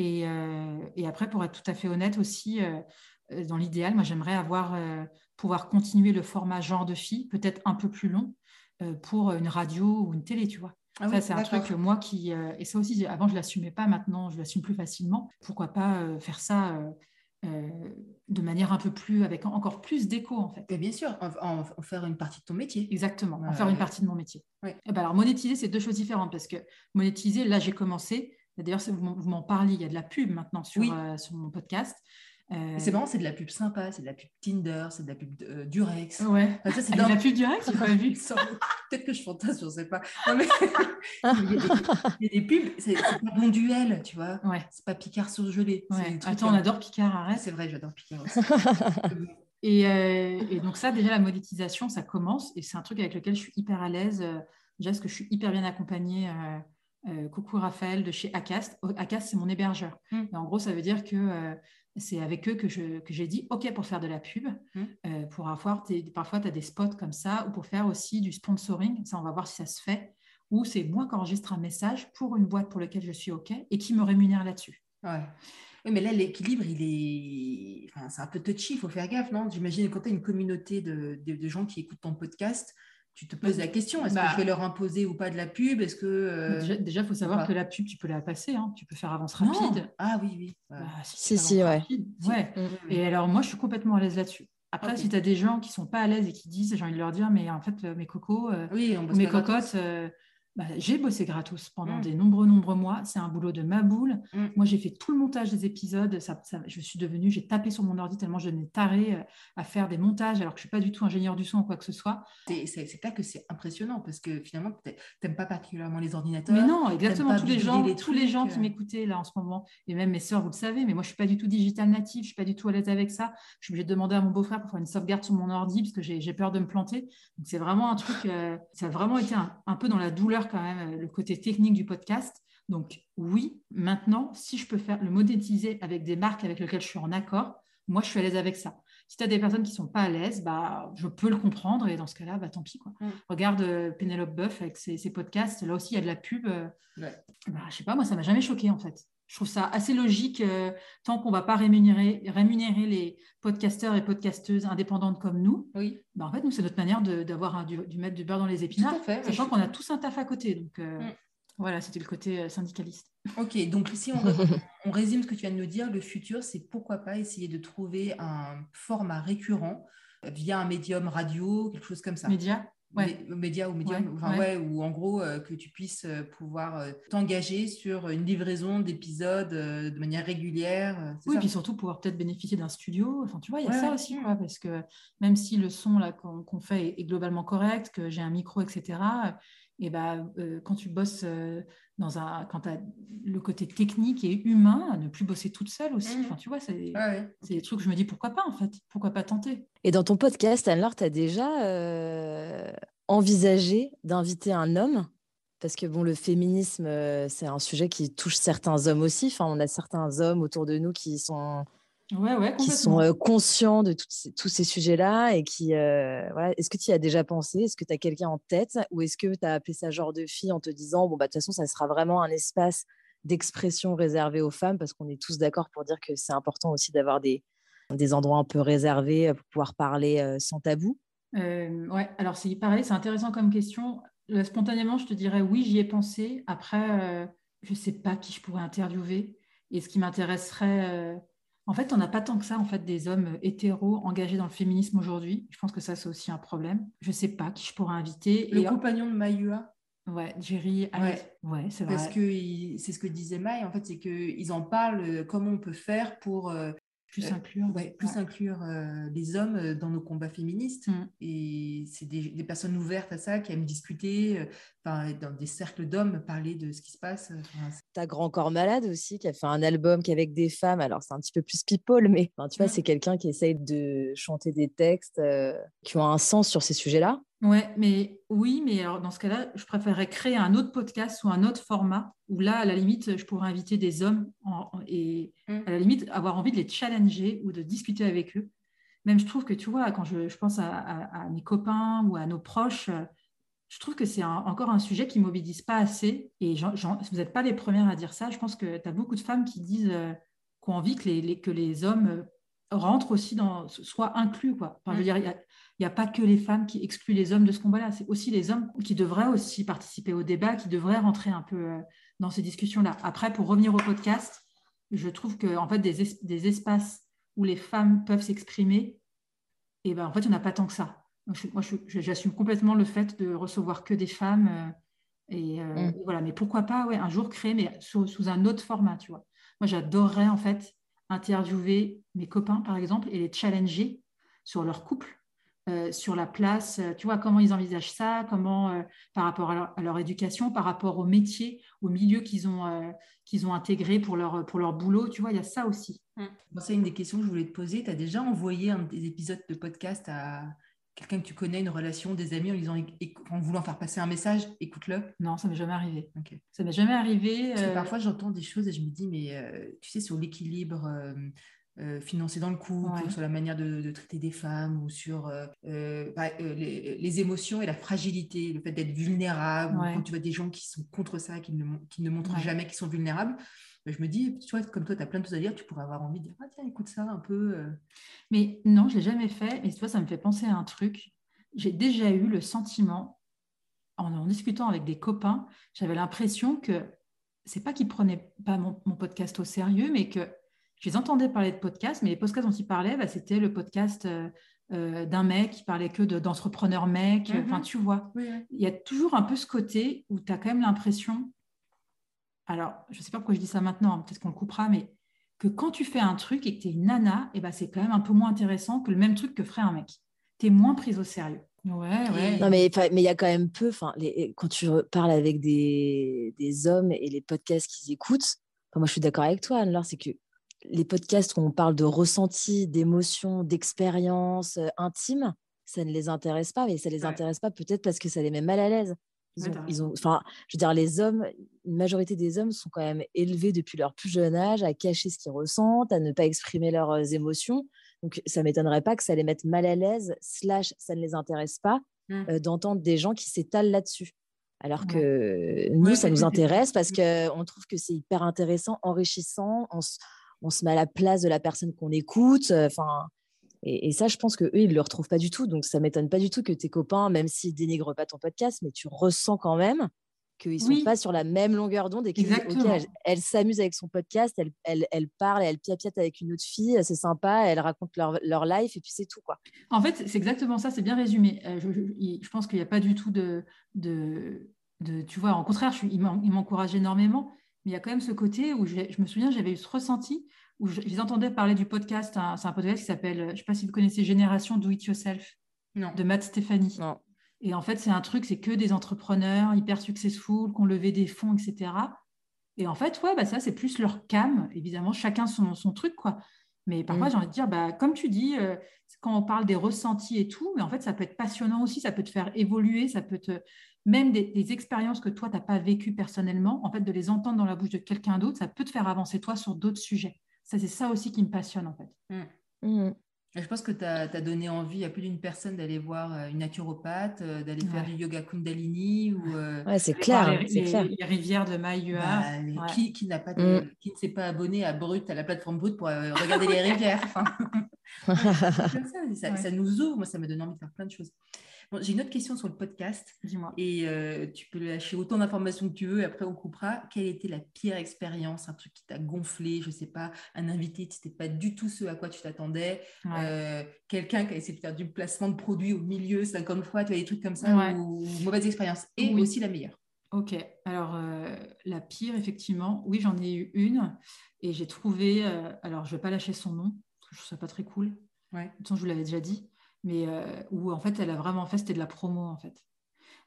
Euh, et, après, pour être tout à fait honnête aussi, euh, euh, dans l'idéal, moi j'aimerais avoir pouvoir continuer le format genre de fille, peut-être un peu plus long, pour une radio ou une télé, tu vois. Ah ça, c'est un truc moi qui. et ça aussi, avant, je ne l'assumais pas, maintenant, je l'assume plus facilement. Pourquoi pas faire ça de manière un peu plus. avec encore plus d'écho, en fait. bien sûr, en, faire une partie de ton métier. Exactement, en faire une partie de mon métier. Et eh ben alors, monétiser, c'est deux choses différentes parce que monétiser, là, j'ai commencé D'ailleurs, vous m'en parliez, il y a de la pub maintenant sur, euh, sur mon podcast. Euh... C'est marrant, c'est de la pub sympa, c'est de la pub Tinder, c'est de la pub euh, Durex. Ouais. ça, c'est ah, de la pub Durex, j'ai pas vu. Peut-être que je fantasme, je ne sais pas. mais... il, y a des, pubs, c'est pas bon duel, tu vois. Ouais. C'est pas Picard surgelé. Ouais. Attends, on adore Picard, arrête. C'est vrai, j'adore Picard aussi. et, et, donc ça, déjà, la monétisation, ça commence. Et c'est un truc avec lequel je suis hyper à l'aise. Déjà, parce que je suis hyper bien accompagnée euh, coucou Raphaël de chez Acast. Acast, c'est mon hébergeur. Mm. en gros, ça veut dire que euh, c'est avec eux que, j'ai dit OK pour faire de la pub, mm. euh, pour avoir parfois tu as des spots comme ça, ou pour faire aussi du sponsoring. Ça, on va voir si ça se fait. Ou c'est moi qui enregistre un message pour une boîte pour laquelle je suis OK et qui me rémunère là-dessus. Ouais. Oui, mais là, l'équilibre, il est. Enfin, c'est un peu touchy, il faut faire gaffe, non? J'imagine quand tu as une communauté de, de, gens qui écoutent ton podcast, tu te poses la question, est-ce que bah je vais leur imposer ou pas de la pub Est-ce que euh, déjà, il faut savoir que la pub, tu peux la passer, hein. tu peux faire avance rapide. Ah oui, oui. Bah, si, si, ouais. ouais. Mm, mm, mm. Et alors, moi, je suis complètement à l'aise là-dessus. Après, si tu as des gens qui sont pas à l'aise et qui disent, j'ai envie de leur dire, mais en fait, euh, mes cocos, euh, oui, mes cocottes, bah, j'ai bossé gratos pendant mm. des nombreux, nombreux mois. C'est un boulot de ma boule. Mm. Moi, j'ai fait tout le montage des épisodes. Ça, je suis devenue, j'ai tapé sur mon ordi tellement je n'ai taré euh, à faire des montages alors que je ne suis pas du tout ingénieur du son ou quoi que ce soit. C'est pas que c'est impressionnant parce que finalement, tu n'aimes pas particulièrement les ordinateurs. Mais non, exactement. Tous les gens, tous les gens qui euh. m'écoutaient là en ce moment, et même mes sœurs, vous le savez, mais moi, je ne suis pas du tout digital native. Je ne suis pas du tout à l'aise avec ça. Je suis obligée de demander à mon beau-frère pour faire une sauvegarde sur mon ordi parce que j'ai peur de me planter. Donc, c'est vraiment un truc, euh, ça a vraiment été un, un, peu dans la douleur quand même, le côté technique du podcast. Donc oui, maintenant, si je peux faire le monétiser avec des marques avec lesquelles je suis en accord, moi, je suis à l'aise avec ça. Si tu as des personnes qui ne sont pas à l'aise, bah, je peux le comprendre et dans ce cas-là, bah, tant pis. Quoi. Mm. Regarde euh, Penelope Buff avec ses, podcasts, là aussi, il y a de la pub. Euh, bah, je sais pas, moi, ça m'a jamais choqué en fait. Je trouve ça assez logique euh, tant qu'on ne va pas rémunérer, rémunérer les podcasteurs et podcasteuses indépendantes comme nous. Oui. Bah, en fait, nous, c'est notre manière d'avoir du, du, mettre du beurre dans les épinards, sachant qu'on a tous un taf à côté. Donc, mm. Voilà, c'était le côté euh, syndicaliste. Ok, donc si on, on, résume ce que tu viens de nous dire, le futur, c'est pourquoi pas essayer de trouver un format récurrent via un médium radio, quelque chose comme ça. Média Ouais. Média ou médium, enfin, ouais. ou en gros euh, que tu puisses euh, pouvoir t'engager sur une livraison d'épisodes de manière régulière. Oui, et puis surtout pouvoir peut-être bénéficier d'un studio. Enfin, tu vois, il y a ça aussi, quoi, parce que même si le son là qu'on fait est, globalement correct, que j'ai un micro, etc et bah, euh, quand tu bosses euh, dans un, quand tu as le côté technique et humain, ne plus bosser toute seule aussi. Mmh. Enfin, tu vois, c'est des trucs que je me dis pourquoi pas en fait, pourquoi pas tenter? Et dans ton podcast, alors tu as déjà euh, envisagé d'inviter un homme? Parce que bon, le féminisme, c'est un sujet qui touche certains hommes aussi. Enfin, on a certains hommes autour de nous qui sont qui sont euh, conscients de tous ces sujets-là et qui, euh, voilà. Est-ce que tu y as déjà pensé? Est-ce que tu as quelqu'un en tête? Ou est-ce que tu as appelé ça genre de fille en te disant, bon, bah, de toute façon, ça sera vraiment un espace d'expression réservé aux femmes parce qu'on est tous d'accord pour dire que c'est important aussi d'avoir des, des endroits un peu réservés pour pouvoir parler sans tabou? Ouais, alors c'est pareil, c'est intéressant comme question. spontanément, je te dirais oui, j'y ai pensé. Après, je ne sais pas qui je pourrais interviewer. Et ce qui m'intéresserait, en fait, on n'a pas tant que ça, en fait, des hommes hétéros engagés dans le féminisme aujourd'hui. Je pense que ça, c'est aussi un problème. Je ne sais pas qui je pourrais inviter. Le compagnon de Mayua. Ouais, Jerry. Ouais, ouais c'est vrai. Parce que c'est ce que disait Maï, en fait, c'est qu'ils en parlent euh, comment on peut faire pour euh, plus euh, inclure, plus inclure euh, les hommes euh, dans nos combats féministes. Mm. Et c'est des, personnes ouvertes à ça, qui aiment discuter, dans des cercles d'hommes, parler de ce qui se passe. T'as Grand Corps Malade aussi, qui a fait un album qu'avec des femmes. Alors, c'est un petit peu plus people, mais tu vois, c'est quelqu'un qui essaye de chanter des textes qui ont un sens sur ces sujets-là. Ouais, mais oui, mais alors dans ce cas-là, je préférerais créer un autre podcast ou un autre format où là, à la limite, je pourrais inviter des hommes et mm. à la limite avoir envie de les challenger ou de discuter avec eux. Même je trouve que tu vois, quand je, pense à, mes copains ou à nos proches, je trouve que c'est encore un sujet qui ne mobilise pas assez. Et vous n'êtes pas les premières à dire ça. Je pense que tu as beaucoup de femmes qui disent, euh, qui ont envie que les, que les hommes rentrent aussi dans, soient inclus. Quoi. Enfin, je veux mm. dire, il a, n'y a pas que les femmes qui excluent les hommes de ce combat-là, c'est aussi les hommes qui devraient aussi participer au débat, qui devraient rentrer un peu euh, dans ces discussions-là. Après, pour revenir au podcast, je trouve que en fait, des, espaces où les femmes peuvent s'exprimer, et eh ben, en fait, il n'y en a pas tant que ça. Moi, j'assume complètement le fait de recevoir que des femmes. Euh, euh, mm. et, voilà, mais pourquoi pas ouais, un jour créer, mais sous, sous un autre format, tu vois. Moi, j'adorerais en fait interviewer mes copains, par exemple, et les challenger sur leur couple euh, sur la place, euh, tu vois, comment ils envisagent ça, comment, euh, par rapport à leur, éducation, par rapport au métier, au milieu qu'ils ont, qu'ils ont intégré pour leur, pour leur boulot, tu vois, il y a ça aussi. Mmh. c'est une des questions que je voulais te poser. Tu as déjà envoyé un des épisodes de podcast à quelqu'un que tu connais, une relation, des amis, en, disant, en voulant faire passer un message, écoute-le Non, ça m'est jamais arrivé. Ça m'est jamais arrivé. parfois, j'entends des choses et je me dis, mais tu sais, sur l'équilibre euh, financer dans le couple, sur la manière de, traiter des femmes, ou sur euh, euh, bah, les, émotions et la fragilité, le fait d'être vulnérable, quand tu vois des gens qui sont contre ça, qui ne, qui ne montrent jamais qu'ils sont vulnérables. Je me dis, tu vois, comme toi, tu as plein de choses à dire, tu pourrais avoir envie de dire, ah tiens, écoute ça un peu. Mais non, je ne l'ai jamais fait. Et tu vois, ça me fait penser à un truc. J'ai déjà eu le sentiment, en, en discutant avec des copains, j'avais l'impression que c'est pas qu'ils prenaient pas mon, mon, podcast au sérieux, mais que je les entendais parler de podcasts, mais les podcasts dont ils parlaient, bah, c'était le podcast euh, euh, d'un mec qui parlait que d'entrepreneurs mecs. Mhm. Enfin, tu vois, il y a toujours un peu ce côté où tu as quand même l'impression, alors je ne sais pas pourquoi je dis ça maintenant, hein, peut-être qu'on le coupera, mais que quand tu fais un truc et que tu es une nana, et eh ben, c'est quand même un peu moins intéressant que le même truc que ferait un mec. Tu es moins prise au sérieux. Ouais, ouais. Non, mais il y a quand même peu, les, quand tu parles avec des, des hommes et les podcasts qu'ils écoutent, moi je suis d'accord avec toi, Anne-Laure, c'est que les podcasts où on parle de ressenti, d'émotions, d'expériences euh, intimes, ça ne les intéresse pas, mais ça les intéresse pas peut-être parce que ça les met mal à l'aise. Ils ont, enfin, je veux dire, les hommes, une majorité des hommes sont quand même élevés depuis leur plus jeune âge à cacher ce qu'ils ressentent, à ne pas exprimer leurs euh, émotions. Donc, ça m'étonnerait pas que ça les mette mal à l'aise, slash, ça ne les intéresse pas mmh. euh, d'entendre des gens qui s'étalent là-dessus. Alors que nous, ça nous intéresse parce qu'on trouve que c'est hyper intéressant, enrichissant. On, on se met à la place de la personne qu'on écoute. Euh, enfin, et, ça, je pense que eux, ils le retrouvent pas du tout. Donc, ça m'étonne pas du tout que tes copains, même s'ils dénigrent pas ton podcast, mais tu ressens quand même qu'ils sont pas sur la même longueur d'onde et elle, s'amuse avec son podcast, elle, elle, elle parle, elle piapiate avec une autre fille, c'est sympa, elle raconte leur, leur life et puis c'est tout. quoi. En fait, c'est exactement ça, c'est bien résumé. Euh, je, pense qu'il n'y a pas du tout de, de, de, Tu vois, au contraire, je il m'encourage énormément il y a quand même ce côté où je, me souviens, j'avais eu ce ressenti où je, les entendais parler du podcast. c'est un podcast qui s'appelle, je ne sais pas si vous connaissez Génération Do It Yourself de Matt Stéphanie. Et en fait, c'est un truc, c'est que des entrepreneurs hyper successful, qui ont levé des fonds, etc. Et en fait, ouais, bah ça, c'est plus leur cam. Évidemment, chacun son, son truc, quoi. Mais parfois, mm. j'ai envie de dire, bah, comme tu dis, euh, quand on parle des ressentis et tout, mais en fait, ça peut être passionnant aussi, ça peut te faire évoluer, ça peut te même des, expériences que toi, tu n'as pas vécues personnellement, en fait, de les entendre dans la bouche de quelqu'un d'autre, ça peut te faire avancer toi sur d'autres sujets. Ça, c'est ça aussi qui me passionne, en fait. Mmh. Je pense que tu as, donné envie à plus d'une personne d'aller voir euh, une naturopathe, euh, d'aller faire du yoga Kundalini. Ou, euh, ouais, c'est clair. Les, les, rivières de Maïua. Bah, qui, qui, n'a pas mmh. qui ne s'est pas abonné à Brut, à la plateforme Brut pour regarder les rivières ça, ça, nous ouvre. Moi, ça me donne envie de faire plein de choses. J'ai une autre question sur le podcast. Dis-moi. Et euh, tu peux lâcher autant d'informations que tu veux. Et après, on coupera. Quelle était la pire expérience Un truc qui t'a gonflé Je sais pas. Un invité, tu n'étais pas du tout ce à quoi tu t'attendais. Euh, quelqu'un qui a essayé de faire du placement de produits au milieu 50 fois. Tu as des trucs comme ça ou, mauvaise expérience. Et aussi la meilleure. Ok, alors euh, la pire, effectivement, oui, j'en ai eu une et j'ai trouvé, alors je ne vais pas lâcher son nom, parce que je trouve ça pas très cool. Ouais. De toute façon, je vous l'avais déjà dit, mais euh, où en fait, elle a vraiment fait, c'était de la promo en fait.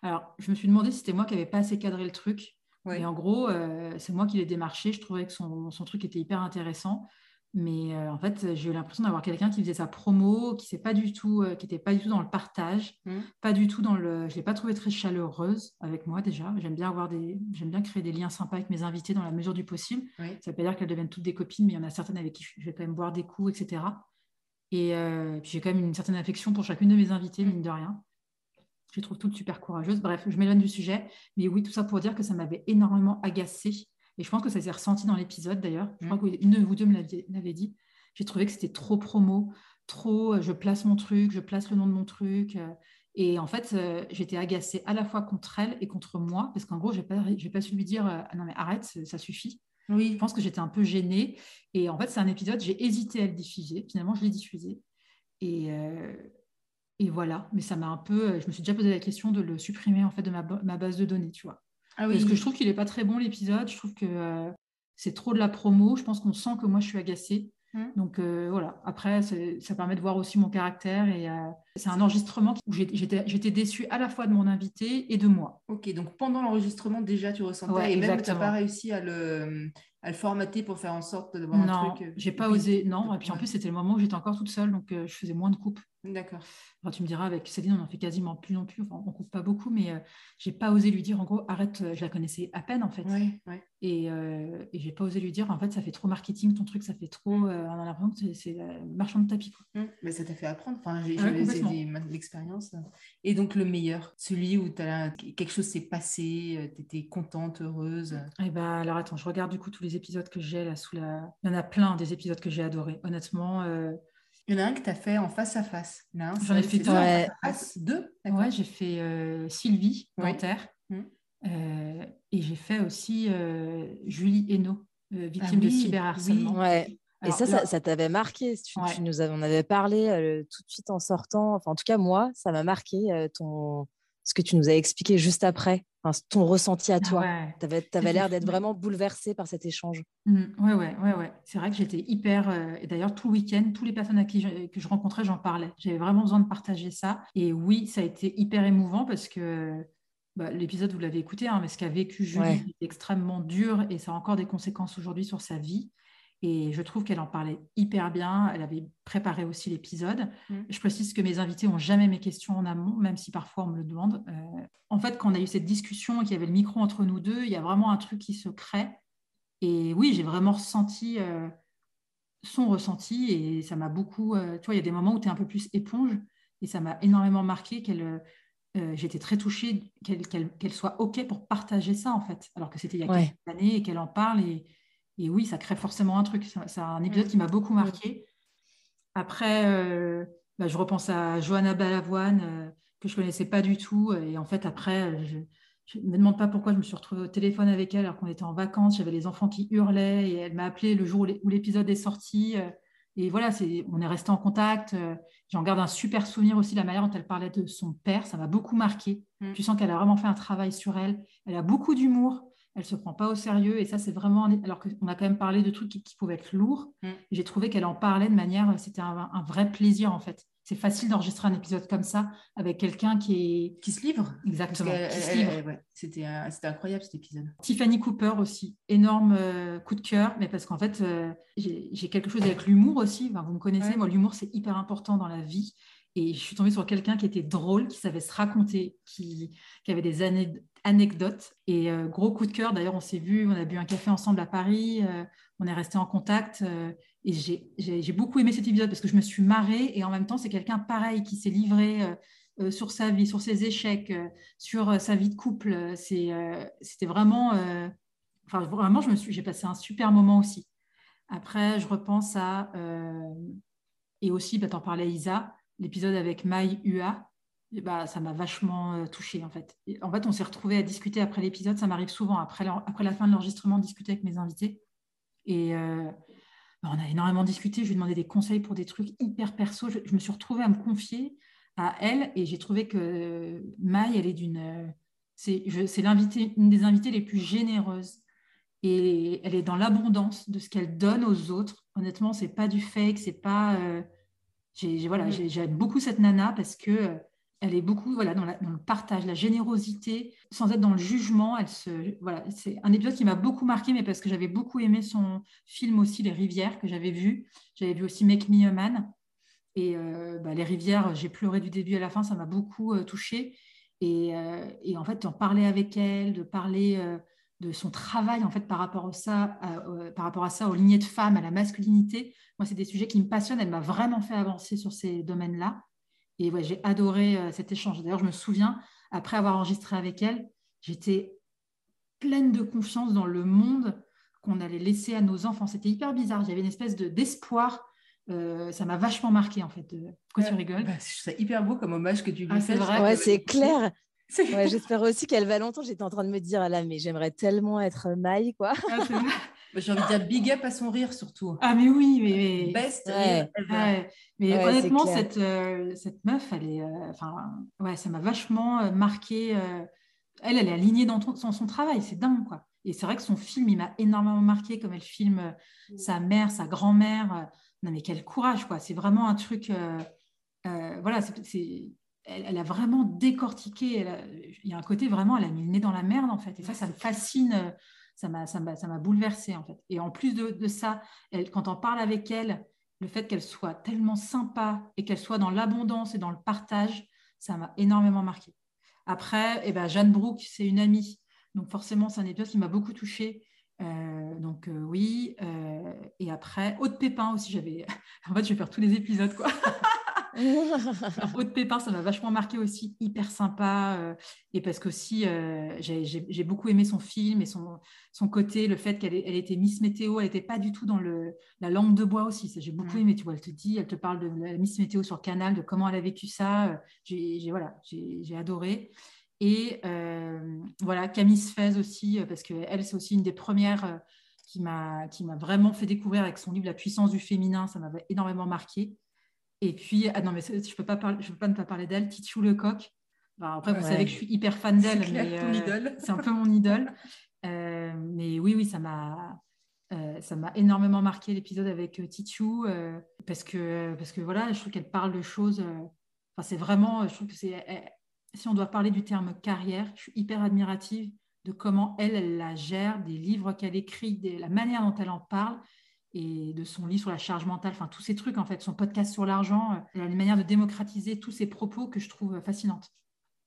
Alors, je me suis demandé si c'était moi qui n'avais pas assez cadré le truc. Et en gros, euh, c'est moi qui l'ai démarché. Je trouvais que son, son, truc était hyper intéressant. Mais euh, en fait, j'ai eu l'impression d'avoir quelqu'un qui faisait sa promo, qui n'était pas du tout, qui était pas du tout dans le partage, mmh. pas du tout dans le. Je l'ai pas trouvée très chaleureuse avec moi déjà. J'aime bien avoir des, j'aime bien créer des liens sympas avec mes invités dans la mesure du possible. Ça ne veut pas dire qu'elles deviennent toutes des copines, mais il y en a certaines avec qui je vais quand même boire des coups, etc. Et euh, puis j'ai quand même une certaine affection pour chacune de mes invités, mine de rien. Je les trouve toutes super courageuses. Bref, je m'éloigne du sujet. Mais oui, tout ça pour dire que ça m'avait énormément agacée. Et je pense que ça s'est ressenti dans l'épisode d'ailleurs. Je crois mm. qu'une de vous deux me l'avait dit. J'ai trouvé que c'était trop promo, trop euh, je place mon truc, je place le nom de mon truc. Euh. Et en fait, j'étais agacée à la fois contre elle et contre moi, parce qu'en gros, je n'ai pas, pas su lui dire ah non, mais arrête, ça suffit. Oui. Je pense que j'étais un peu gênée. Et en fait, c'est un épisode, j'ai hésité à le diffuser. Finalement, je l'ai diffusé. Et, euh, et voilà. Mais ça m'a un peu. Je me suis déjà posé la question de le supprimer en fait de ma, ma base de données, tu vois. Ah Parce que je trouve qu'il n'est pas très bon l'épisode. Je trouve que euh, c'est trop de la promo. Je pense qu'on sent que moi, je suis agacée. Mmh. Donc euh, voilà, après, ça permet de voir aussi mon caractère et c'est un enregistrement où j'étais déçue à la fois de mon invité et de moi. Ok, donc pendant l'enregistrement, déjà tu ressentais et même tu n'as pas réussi à le, à le formater pour faire en sorte d'avoir un truc. Non, j'ai pas osé, non. Et puis en plus, c'était le moment où j'étais encore toute seule, donc je faisais moins de coupes. D'accord. tu me diras, avec Céline, on en fait quasiment plus non plus. Enfin, on coupe pas beaucoup, mais je euh, j'ai pas osé lui dire, en gros, arrête, euh, je la connaissais à peine, en fait. Et, euh, et j'ai pas osé lui dire, en fait, ça fait trop marketing, ton truc, ça fait trop. Mm. on a l'impression que c'est marchand de tapis. Quoi. Mm. Mais ça t'a fait apprendre. Enfin, j'ai l'expérience. Et donc, le meilleur, celui où as, quelque chose s'est passé, tu étais contente, heureuse? Eh ben, alors, attends, je regarde du coup tous les épisodes que j'ai là sous la. Il y en a plein des épisodes que j'ai adorés. Honnêtement. Il y en a un que tu as fait en face à face. J'en ai fait deux. Ouais. Deux Ouais, j'ai fait euh, Sylvie Nanterre. Mmh. Euh, et j'ai fait aussi euh, Julie Hainaut, victime ah de cyberharcèlement. Ouais. et ça, ça, t'avait marqué. Tu, nous en avais parlé tout de suite en sortant. Enfin, en tout cas, moi, ça m'a marqué ton ce que tu nous as expliqué juste après ton ressenti à toi. Tu avais, l'air d'être vraiment bouleversée par cet échange. Oui, mmh, ouais, ouais, ouais, C'est vrai que j'étais hyper. Euh, et d'ailleurs, tout le week-end, toutes les personnes à qui je, que je rencontrais, j'en parlais. J'avais vraiment besoin de partager ça. Et oui, ça a été hyper émouvant parce que bah, l'épisode, vous l'avez écouté, hein, mais ce qu'a vécu Julie est extrêmement dur et ça a encore des conséquences aujourd'hui sur sa vie. Et je trouve qu'elle en parlait hyper bien. Elle avait préparé aussi l'épisode. Mm. Je précise que mes invités n'ont jamais mes questions en amont, même si parfois on me le demande. Euh, en fait, quand on a eu cette discussion et qu'il y avait le micro entre nous deux, il y a vraiment un truc qui se crée. Et oui, j'ai vraiment ressenti euh, son ressenti et ça m'a beaucoup. Euh, tu vois, il y a des moments où tu es un peu plus éponge et ça m'a énormément marqué qu'elle. J'étais très touchée qu'elle soit OK pour partager ça, en fait, alors que c'était il y a quelques années et qu'elle en parle. Et, et oui, ça crée forcément un truc. C'est un épisode qui m'a beaucoup marqué. Après, euh, bah, je repense à Johanna Balavoine, euh, que je ne connaissais pas du tout. Et en fait, après, je ne me demande pas pourquoi je me suis retrouvée au téléphone avec elle alors qu'on était en vacances. J'avais les enfants qui hurlaient et elle m'a appelé le jour où l'épisode est sorti. Et voilà, on est resté en contact. J'en garde un super souvenir aussi, la manière dont elle parlait de son père. Ça m'a beaucoup marqué. Mm. Tu sens qu'elle a vraiment fait un travail sur elle. Elle a beaucoup d'humour elle se prend pas au sérieux et ça c'est vraiment alors qu'on a quand même parlé de trucs qui, pouvaient être lourds. Mm. j'ai trouvé qu'elle en parlait de manière c'était un, vrai plaisir en fait. C'est facile d'enregistrer un épisode comme ça avec quelqu'un qui est qui se livre. Exactement. C'était incroyable cet épisode. Tiffany Cooper aussi énorme euh, coup de cœur mais parce qu'en fait euh, j'ai quelque chose avec l'humour aussi. Vous me connaissez moi l'humour c'est hyper important dans la vie. Et je suis tombée sur quelqu'un qui était drôle, qui savait se raconter, qui, qui avait des années, anecdote. Et euh, gros coup de cœur, d'ailleurs, on s'est vu, on a bu un café ensemble à Paris, euh, on est resté en contact. Euh, Et j'ai beaucoup aimé cet épisode parce que je me suis marrée et en même temps, c'est quelqu'un pareil qui s'est livré sur sa vie, sur ses échecs, sur sa vie de couple. C'était vraiment, enfin, vraiment, j'ai passé un super moment aussi. Après, je repense à, et aussi, bah, en parlais Isa, l'épisode avec Mai Ua. Bah, ça m'a vachement touchée en fait. en fait, on s'est retrouvés à discuter après l'épisode. Ça m'arrive souvent après, après la fin de l'enregistrement, discuter avec mes invités. Et on a énormément discuté, je lui ai demandé des conseils pour des trucs hyper perso. Je, me suis retrouvée à me confier à elle et j'ai trouvé que Maï, elle est d'une. C'est une des invitées les plus généreuses. Et elle est dans l'abondance de ce qu'elle donne aux autres. Honnêtement, c'est pas du fake, c'est pas. Euh, voilà, mm. j'aime beaucoup cette nana parce que euh, elle est beaucoup voilà, dans, le partage, la générosité, sans être dans le jugement. Elle se, voilà, c'est un épisode qui m'a beaucoup marqué, mais parce que j'avais beaucoup aimé son film aussi, Les Rivières, que j'avais vu. J'avais vu aussi Make Me a Man. Et euh, bah, Les Rivières, j'ai pleuré du début à la fin, ça m'a beaucoup euh, touchée. Et, euh, et, en fait, d'en parler avec elle, de parler de son travail en fait par rapport, à ça, par rapport à ça, aux lignées de femmes, à la masculinité, moi, c'est des sujets qui me passionnent. Elle m'a vraiment fait avancer sur ces domaines-là. Et ouais, j'ai adoré euh, cet échange. D'ailleurs, je me souviens, après avoir enregistré avec elle, j'étais pleine de confiance dans le monde qu'on allait laisser à nos enfants. C'était hyper bizarre. Il y avait une espèce de, d'espoir. Euh, ça m'a vachement marqué, en fait. Pourquoi tu rigoles bah, C'est hyper beau comme hommage que tu lui ah, fais. Vrai, ouais, c'est clair. J'espère aussi qu'elle va longtemps. J'étais en train de me dire, ah là, mais j'aimerais tellement être Maï, quoi. Ah, j'ai envie de dire big up à son rire surtout. Ah mais oui, mais, best Mais honnêtement, cette, euh, cette meuf, elle est, euh, enfin, ouais, ça m'a vachement euh, marqué. elle, elle est alignée dans, son travail, c'est dingue quoi. Et c'est vrai que son film, il m'a énormément marqué, comme elle filme mm. sa mère, sa grand-mère. Non mais quel courage quoi. C'est vraiment un truc. voilà, c'est elle, a vraiment décortiqué. il y a un côté vraiment, elle a mis le nez dans la merde en fait. Et ça, ça me fascine ça m'a, ça m'a, ça m'a bouleversée en fait. Et en plus de, ça, quand on parle avec elle, le fait qu'elle soit tellement sympa et qu'elle soit dans l'abondance et dans le partage, ça m'a énormément marqué. Après, eh ben, Jeanne Brooke, c'est une amie. Donc forcément, c'est un épisode qui m'a beaucoup touchée. Euh, donc euh, oui. Euh, et après, Haute Pépin aussi, j'avais... en fait, je vais faire tous les épisodes, quoi. Haute Pépin, ça m'a vachement marqué aussi, hyper sympa. Euh, et parce qu'aussi, euh, j'ai beaucoup aimé son film et son, son côté, le fait qu'elle elle était Miss Météo, elle n'était pas du tout dans le, la langue de bois aussi. J'ai beaucoup mm. aimé, tu vois, elle te dit, elle te parle de la Miss Météo sur Canal, de comment elle a vécu ça. Euh, j'ai voilà, j'ai adoré. Et voilà, Camille Sfez aussi, parce qu'elle, c'est aussi une des premières qui m'a vraiment fait découvrir avec son livre La puissance du féminin. Ça m'avait énormément marqué. Et puis, ah non, mais je ne peux, pas je peux pas ne pas parler d'elle, Tichou Lecoq. après, vous savez que je suis hyper fan d'elle. Euh, c'est un peu mon idole. Euh, mais oui, oui, ça m'a. Euh, ça m'a énormément marqué l'épisode avec Tichou parce que parce que voilà, je trouve qu'elle parle de choses. Enfin, c'est vraiment, je trouve que c'est si on doit parler du terme carrière, je suis hyper admirative de comment elle, elle la gère, des livres qu'elle écrit, de la manière dont elle en parle et de son livre sur la charge mentale, enfin tous ces trucs en fait, son podcast sur l'argent, euh, elle a une manière de démocratiser tous ces propos que je trouve euh, fascinante.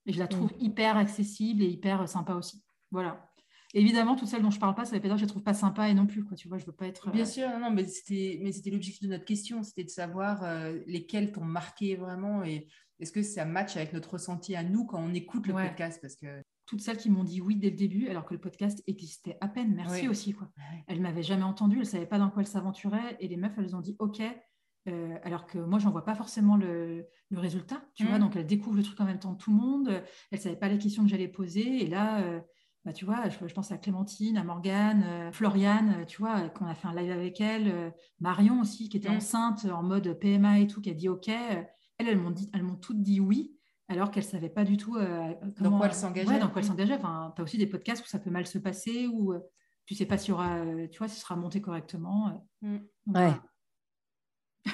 Et je la trouve mm. hyper accessible et hyper euh, sympa aussi. Voilà. Évidemment, toutes celles dont je parle pas, ça veut pas dire que je les trouve pas sympa et non plus. Quoi. Tu vois, je veux pas être. Bien sûr, non, mais c'était, mais c'était l'objectif de notre question, c'était de savoir lesquelles t'ont marqué vraiment et est-ce que ça match avec notre ressenti à nous quand on écoute le podcast, parce que toutes celles qui m'ont dit oui dès le début, alors que le podcast existait à peine. Merci aussi. Quoi. Elles ne m'avaient jamais entendu, elles ne savaient pas dans quoi elles s'aventuraient. Et les meufs, elles ont dit OK. Euh, alors que moi, j'en vois pas forcément le, résultat. Tu vois, mm. donc elles découvrent le truc en même temps que tout le monde. Elles ne savaient pas les questions que j'allais poser. Et là, euh, bah, tu vois, je, pense à Clémentine, à Morgane, euh, Floriane, tu vois, qu'on a fait un live avec elle. Marion aussi, qui était mm. enceinte en mode PMA et tout, qui a dit OK. Elles, elles elles m'ont toutes dit oui alors qu'elle ne savait pas du tout euh, comment, dans quoi elle s'engageait. dans quoi elle s'engageait. Enfin, tu as aussi des podcasts où ça peut mal se passer, où euh, tu ne sais pas s'il y aura, euh, tu vois, si ce sera monté correctement. Mm. Ouais.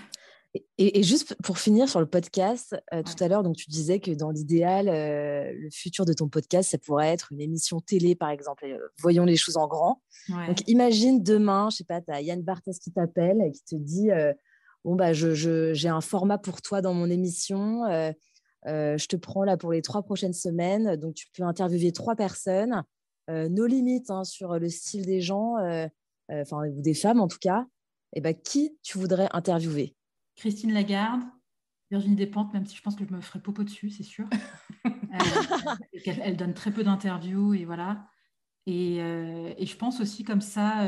Et, juste pour finir sur le podcast, tout à l'heure, donc tu disais que dans l'idéal, le futur de ton podcast, ça pourrait être une émission télé, par exemple. voyons les choses en grand. Donc imagine demain, je sais pas, tu as Yann Barthès qui t'appelle et qui te dit bon bah je, j'ai un format pour toi dans mon émission. Euh, je te prends là pour les trois prochaines semaines. Donc, tu peux interviewer trois personnes. Euh, nos limites hein, sur le style des gens, euh, enfin, ou des femmes en tout cas. eh ben, qui tu voudrais interviewer? Christine Lagarde, Virginie Despentes, même si je pense que je me ferai popo dessus, c'est sûr. elle, donne très peu d'interviews et voilà. Et, je pense aussi comme ça,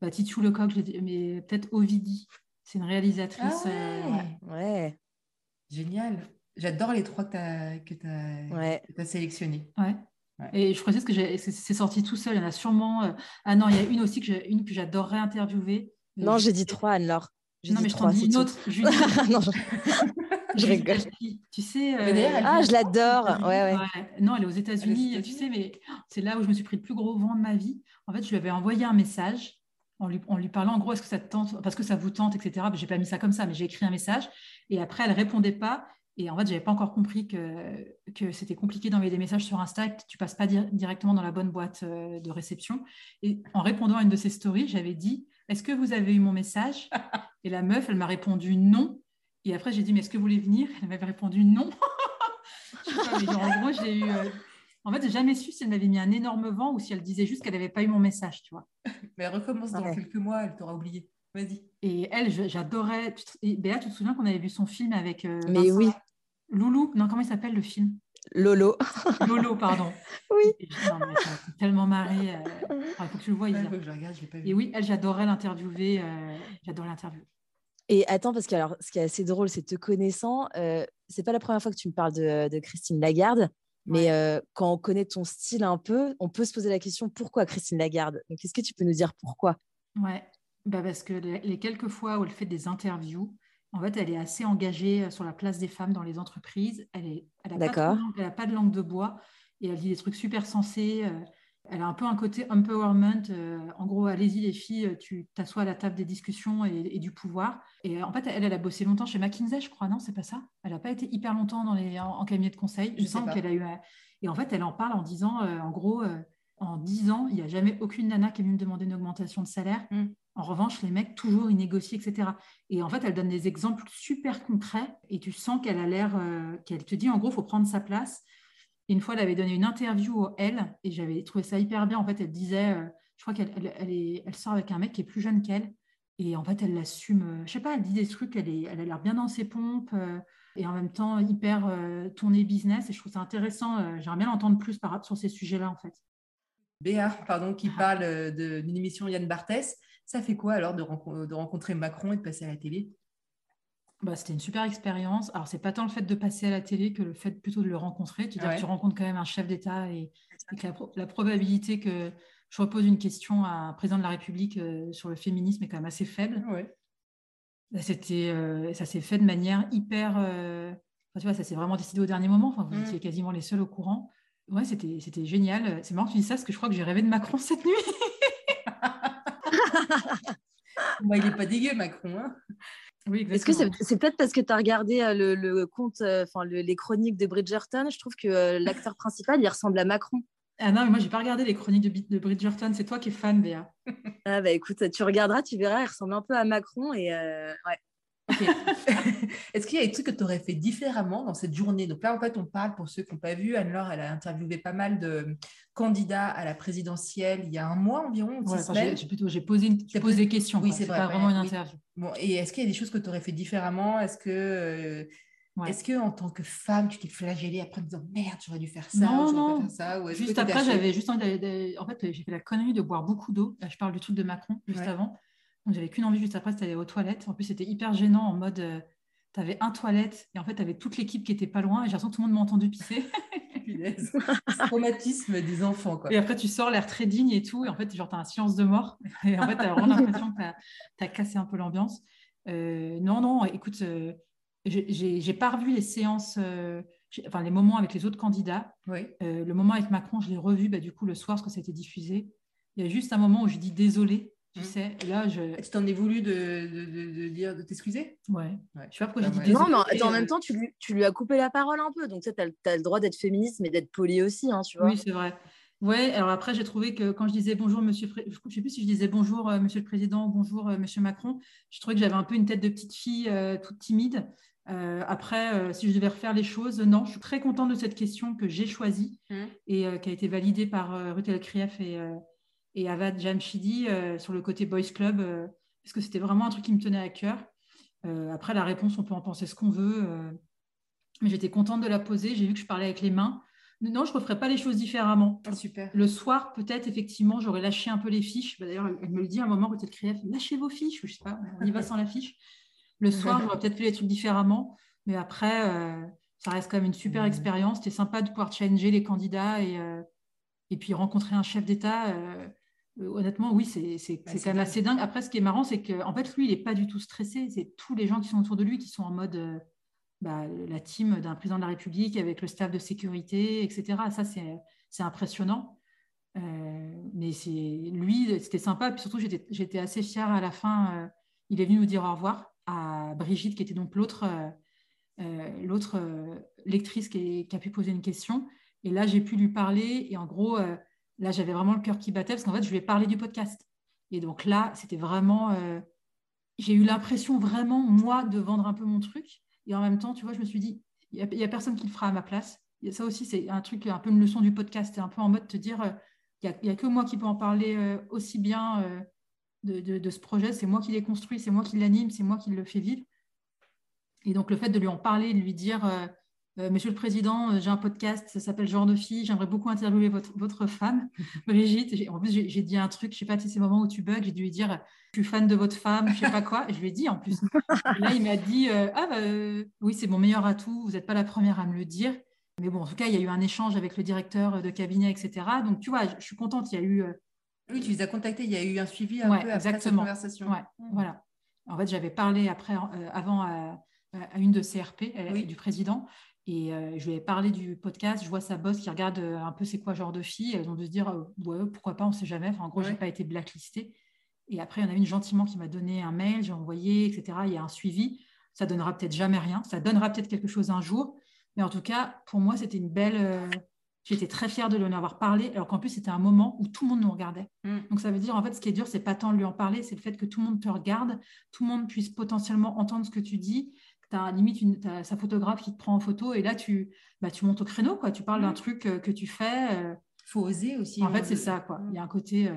bah, Titu Lecoq, mais peut-être Ovidie. C'est une réalisatrice. Ah ouais. Génial. J'adore les trois que tu as, as, sélectionnés. Ouais. Et je précise que c'est sorti tout seul. Il y en a sûrement. Euh, ah non, il y a une aussi que, une que j'adorerais interviewer. Non, j'ai dit trois, Anne-Laure. Non, mais je t'en dis une autre. non, je... je rigole. Tu sais. Euh, ah, je l'adore. Ouais, ouais. Non, elle est aux États-Unis. Tu sais, mais c'est là où je me suis pris le plus gros vent de ma vie. En fait, je lui avais envoyé un message en lui, en lui parlant en gros, est-ce que ça te tente, parce que ça vous tente, etc. Je n'ai pas mis ça comme ça, mais j'ai écrit un message. Et après, elle répondait pas. Et en fait, je n'avais pas encore compris que, que c'était compliqué d'envoyer des messages sur Insta, que tu passes pas directement dans la bonne boîte euh, de réception. Et en répondant à une de ces stories, j'avais dit Est-ce que vous avez eu mon message? Et la meuf, elle m'a répondu non. Et après, j'ai dit Mais est-ce que vous voulez venir? Elle m'avait répondu non. en gros, j'ai eu. Euh, en fait, j'ai jamais su si elle m'avait mis un énorme vent ou si elle disait juste qu'elle n'avait pas eu mon message, tu vois. Mais elle recommence dans quelques mois, elle t'aura oublié. Vas-y. Et elle, j'adorais. Béa, tu te souviens qu'on avait vu son film avec. Euh, Mais oui. Loulou, non, comment il s'appelle le film? Lolo. Lolo, pardon. Oui. tellement marré. Euh, il faut que tu le vois. Il faut que je regarde, je pas vu. Et oui, elle, j'adorais l'interviewer. Euh, j'adorais l'interviewer. Et attends, parce que alors, ce qui est assez drôle, c'est te connaissant, euh, c'est pas la première fois que tu me parles de, Christine Lagarde, mais euh, quand on connaît ton style un peu, on peut se poser la question pourquoi Christine Lagarde? Donc, est-ce que tu peux nous dire pourquoi? Ouais, bah parce que les quelques fois où elle fait des interviews, en fait, elle est assez engagée euh, sur la place des femmes dans les entreprises. Elle n'a pas, pas, de langue de bois et elle dit des trucs super sensés. Euh, elle a un peu un côté empowerment. Euh, en gros, allez-y les filles, tu t'assois à la table des discussions et, du pouvoir. Et en fait, elle, elle a bossé longtemps chez McKinsey, je crois, non C'est pas ça? Elle n'a pas été hyper longtemps dans les, en, cabinet de conseil. Je, sens qu'elle a eu. Et en fait, elle en parle en disant, en gros, en 10 ans, il n'y a jamais aucune nana qui est venue me demander une augmentation de salaire. Mm. En revanche, les mecs, toujours, ils négocient, etc. Et en fait, elle donne des exemples super concrets et tu sens qu'elle a l'air, euh, qu'elle te dit, en gros, il faut prendre sa place. une fois, elle avait donné une interview au Elle et j'avais trouvé ça hyper bien. En fait, elle disait, euh, je crois qu'elle elle, sort avec un mec qui est plus jeune qu'elle. Et en fait, elle l'assume. Je euh, je sais pas, elle dit des trucs, elle, est, elle a l'air bien dans ses pompes et en même temps hyper tournée business. Et je trouve ça intéressant. J'aimerais bien l'entendre plus par, sur ces sujets-là, en fait. Béa, pardon, qui ah. parle d'une émission Yann Barthès. Ça fait quoi alors de, rencontrer Macron et de passer à la télé? Bah, C'était une super expérience. Alors, c'est pas tant le fait de passer à la télé que le fait plutôt de le rencontrer. Tu, tu rencontres quand même un chef d'État et, la, probabilité que je repose une question à un président de la République euh, sur le féminisme est quand même assez faible. Bah, c'était, euh, ça s'est fait de manière hyper. Euh, tu vois, ça s'est vraiment décidé au dernier moment. Enfin, vous mm. étiez quasiment les seuls au courant. Ouais, c'était, c'était génial. C'est marrant que tu dis ça parce que je crois que j'ai rêvé de Macron cette nuit. il n'est pas dégueu, Macron. Hein. oui, Est-ce que c'est, peut-être parce que tu as regardé euh, le, le compte, euh, enfin les chroniques de Bridgerton Je trouve que euh, l'acteur principal, il ressemble à Macron. Ah non, mais moi, j'ai pas regardé les chroniques de, de, Bridgerton. C'est toi qui es fan, Béa. ah bah écoute, tu regarderas, tu verras, il ressemble un peu à Macron. Et ouais. Est-ce qu'il y a des trucs que tu aurais fait différemment dans cette journée? Donc là, en fait, on parle, pour ceux qui n'ont pas vu, Anne-Laure, elle a interviewé pas mal de candidats à la présidentielle il y a un mois environ. j'ai posé, des questions. Oui, c'est pas vraiment une interview. Bon, et est-ce qu'il y a des choses que tu aurais fait différemment? Est-ce que, euh, est-ce que en tant que femme, tu t'es flagellée après en disant merde, j'aurais dû faire ça Non, non. ça, juste après, j'avais juste en fait, j'ai fait la connerie de boire beaucoup d'eau. Je parle du truc de Macron juste avant. J'avais qu'une envie juste après, c'était aller aux toilettes. En plus, c'était hyper gênant en mode, euh, tu avais un toilette et en fait, tu avais toute l'équipe qui était pas loin et j'ai l'impression que tout le monde m'a entendu pisser. traumatisme des enfants. Quoi. Et après, tu sors l'air très digne et tout. Et en fait, genre, tu as un silence de mort. Et en fait, tu as vraiment l'impression que tu as, cassé un peu l'ambiance. Euh, non, non, écoute, euh, j'ai pas revu les séances, enfin les moments avec les autres candidats. Oui. le moment avec Macron, je l'ai revu bah, du coup le soir parce que ça a été diffusé. Il y a juste un moment où je dis désolé tu mmh. sais. là, je... Tu t'en es voulu de, de, dire, de t'excuser? Ouais. ouais. Je sais pas pourquoi j'ai dit désolé. Non, mais en même temps, tu lui, tu lui as coupé la parole un peu. Donc, tu as, le droit d'être féministe, mais d'être poli aussi, hein, tu vois. Oui, c'est vrai. Ouais, alors après, j'ai trouvé que quand je disais bonjour, monsieur, je ne sais plus si je disais bonjour, euh, monsieur le président, bonjour, euh, monsieur Macron, je trouvais que j'avais un peu une tête de petite fille euh, toute timide. après, si je devais refaire les choses, non, je suis très contente de cette question que j'ai choisie mmh. et qui a été validée par Ruth Elkrief et, et Avad Jamshidi euh, sur le côté Boys Club. Euh, parce que c'était vraiment un truc qui me tenait à cœur. après, la réponse, on peut en penser ce qu'on veut. mais j'étais contente de la poser. J'ai vu que je parlais avec les mains. Non, je ne referais pas les choses différemment. Ah, super. Le soir, peut-être, effectivement, j'aurais lâché un peu les fiches. Bah, d'ailleurs, elle me le dit à un moment, peut-être crier, lâchez vos fiches, ou je sais pas, on y va sans la fiche. Le soir, j'aurais peut-être fait les trucs différemment. Mais après, euh, ça reste quand même une super mmh. expérience. C'était sympa de pouvoir challenger les candidats et, euh, et puis rencontrer un chef d'État. Euh, honnêtement, oui, c'est bah, quand même assez dingue. Après, ce qui est marrant, c'est qu'en en fait, lui, il n'est pas du tout stressé. C'est tous les gens qui sont autour de lui qui sont en mode bah, la team d'un président de la République avec le staff de sécurité, etc. Ça, c'est impressionnant. mais c'est lui, c'était sympa. Puis surtout, j'étais assez fière à la fin. il est venu nous dire au revoir à Brigitte, qui était donc l'autre euh, l'autre euh, lectrice qui, a pu poser une question. Et là, j'ai pu lui parler. Et en gros, euh, là, j'avais vraiment le cœur qui battait parce qu'en fait, je lui ai parlé du podcast. Et donc là, c'était vraiment. j'ai eu l'impression vraiment, moi, de vendre un peu mon truc. Et en même temps, tu vois, je me suis dit, il n'y a, personne qui le fera à ma place. Ça aussi, c'est un truc, un peu une leçon du podcast. C'est un peu en mode de te dire, il n'y a, que moi qui peux en parler aussi bien de, de, ce projet. C'est moi qui l'ai construit, c'est moi qui l'anime, c'est moi qui le fais vivre. Et donc, le fait de lui en parler, de lui dire euh, euh, Monsieur le Président, euh, j'ai un podcast, ça s'appelle Genre de fille, j'aimerais beaucoup interviewer votre, votre femme, Brigitte. En plus, j'ai dit un truc, je ne sais pas si c'est ces moments où tu bugs, j'ai dû lui dire Je suis fan de votre femme, je ne sais pas quoi. Je lui ai dit en plus. là, il m'a dit Ah, bah, oui, c'est mon meilleur atout, vous n'êtes pas la première à me le dire. Mais bon, en tout cas, il y a eu un échange avec le directeur de cabinet, etc. Donc, tu vois, je, suis contente, il y a eu. Oui, tu les as contactés, il y a eu un suivi un peu après cette conversation. Ouais, mmh. Voilà. En fait, j'avais parlé après, avant à, à une de CRP du président. Et euh, je lui ai parlé du podcast. Je vois sa boss qui regarde euh, un peu c'est quoi genre de fille. Elles ont de se dire euh, ouais, pourquoi pas, on sait jamais. Enfin, en gros, je j'ai pas été blacklistée. Et après, il y en a une gentiment qui m'a donné un mail, j'ai envoyé, etc. Il y a un suivi. Ça donnera peut-être jamais rien. Ça donnera peut-être quelque chose un jour. Mais en tout cas, pour moi, c'était une belle. J'étais très fière de lui en avoir parlé, alors qu'en plus, c'était un moment où tout le monde nous regardait. Mm. Donc, ça veut dire, en fait, ce qui est dur, c'est pas tant de lui en parler, c'est le fait que tout le monde te regarde, tout le monde puisse potentiellement entendre ce que tu dis tu as limite une, sa photographe qui te prend en photo et là, tu, bah, tu montes au créneau, quoi. tu parles d'un truc euh, que tu fais. Il euh. faut oser aussi. En fait, c'est ça. Quoi. Il y a un côté euh,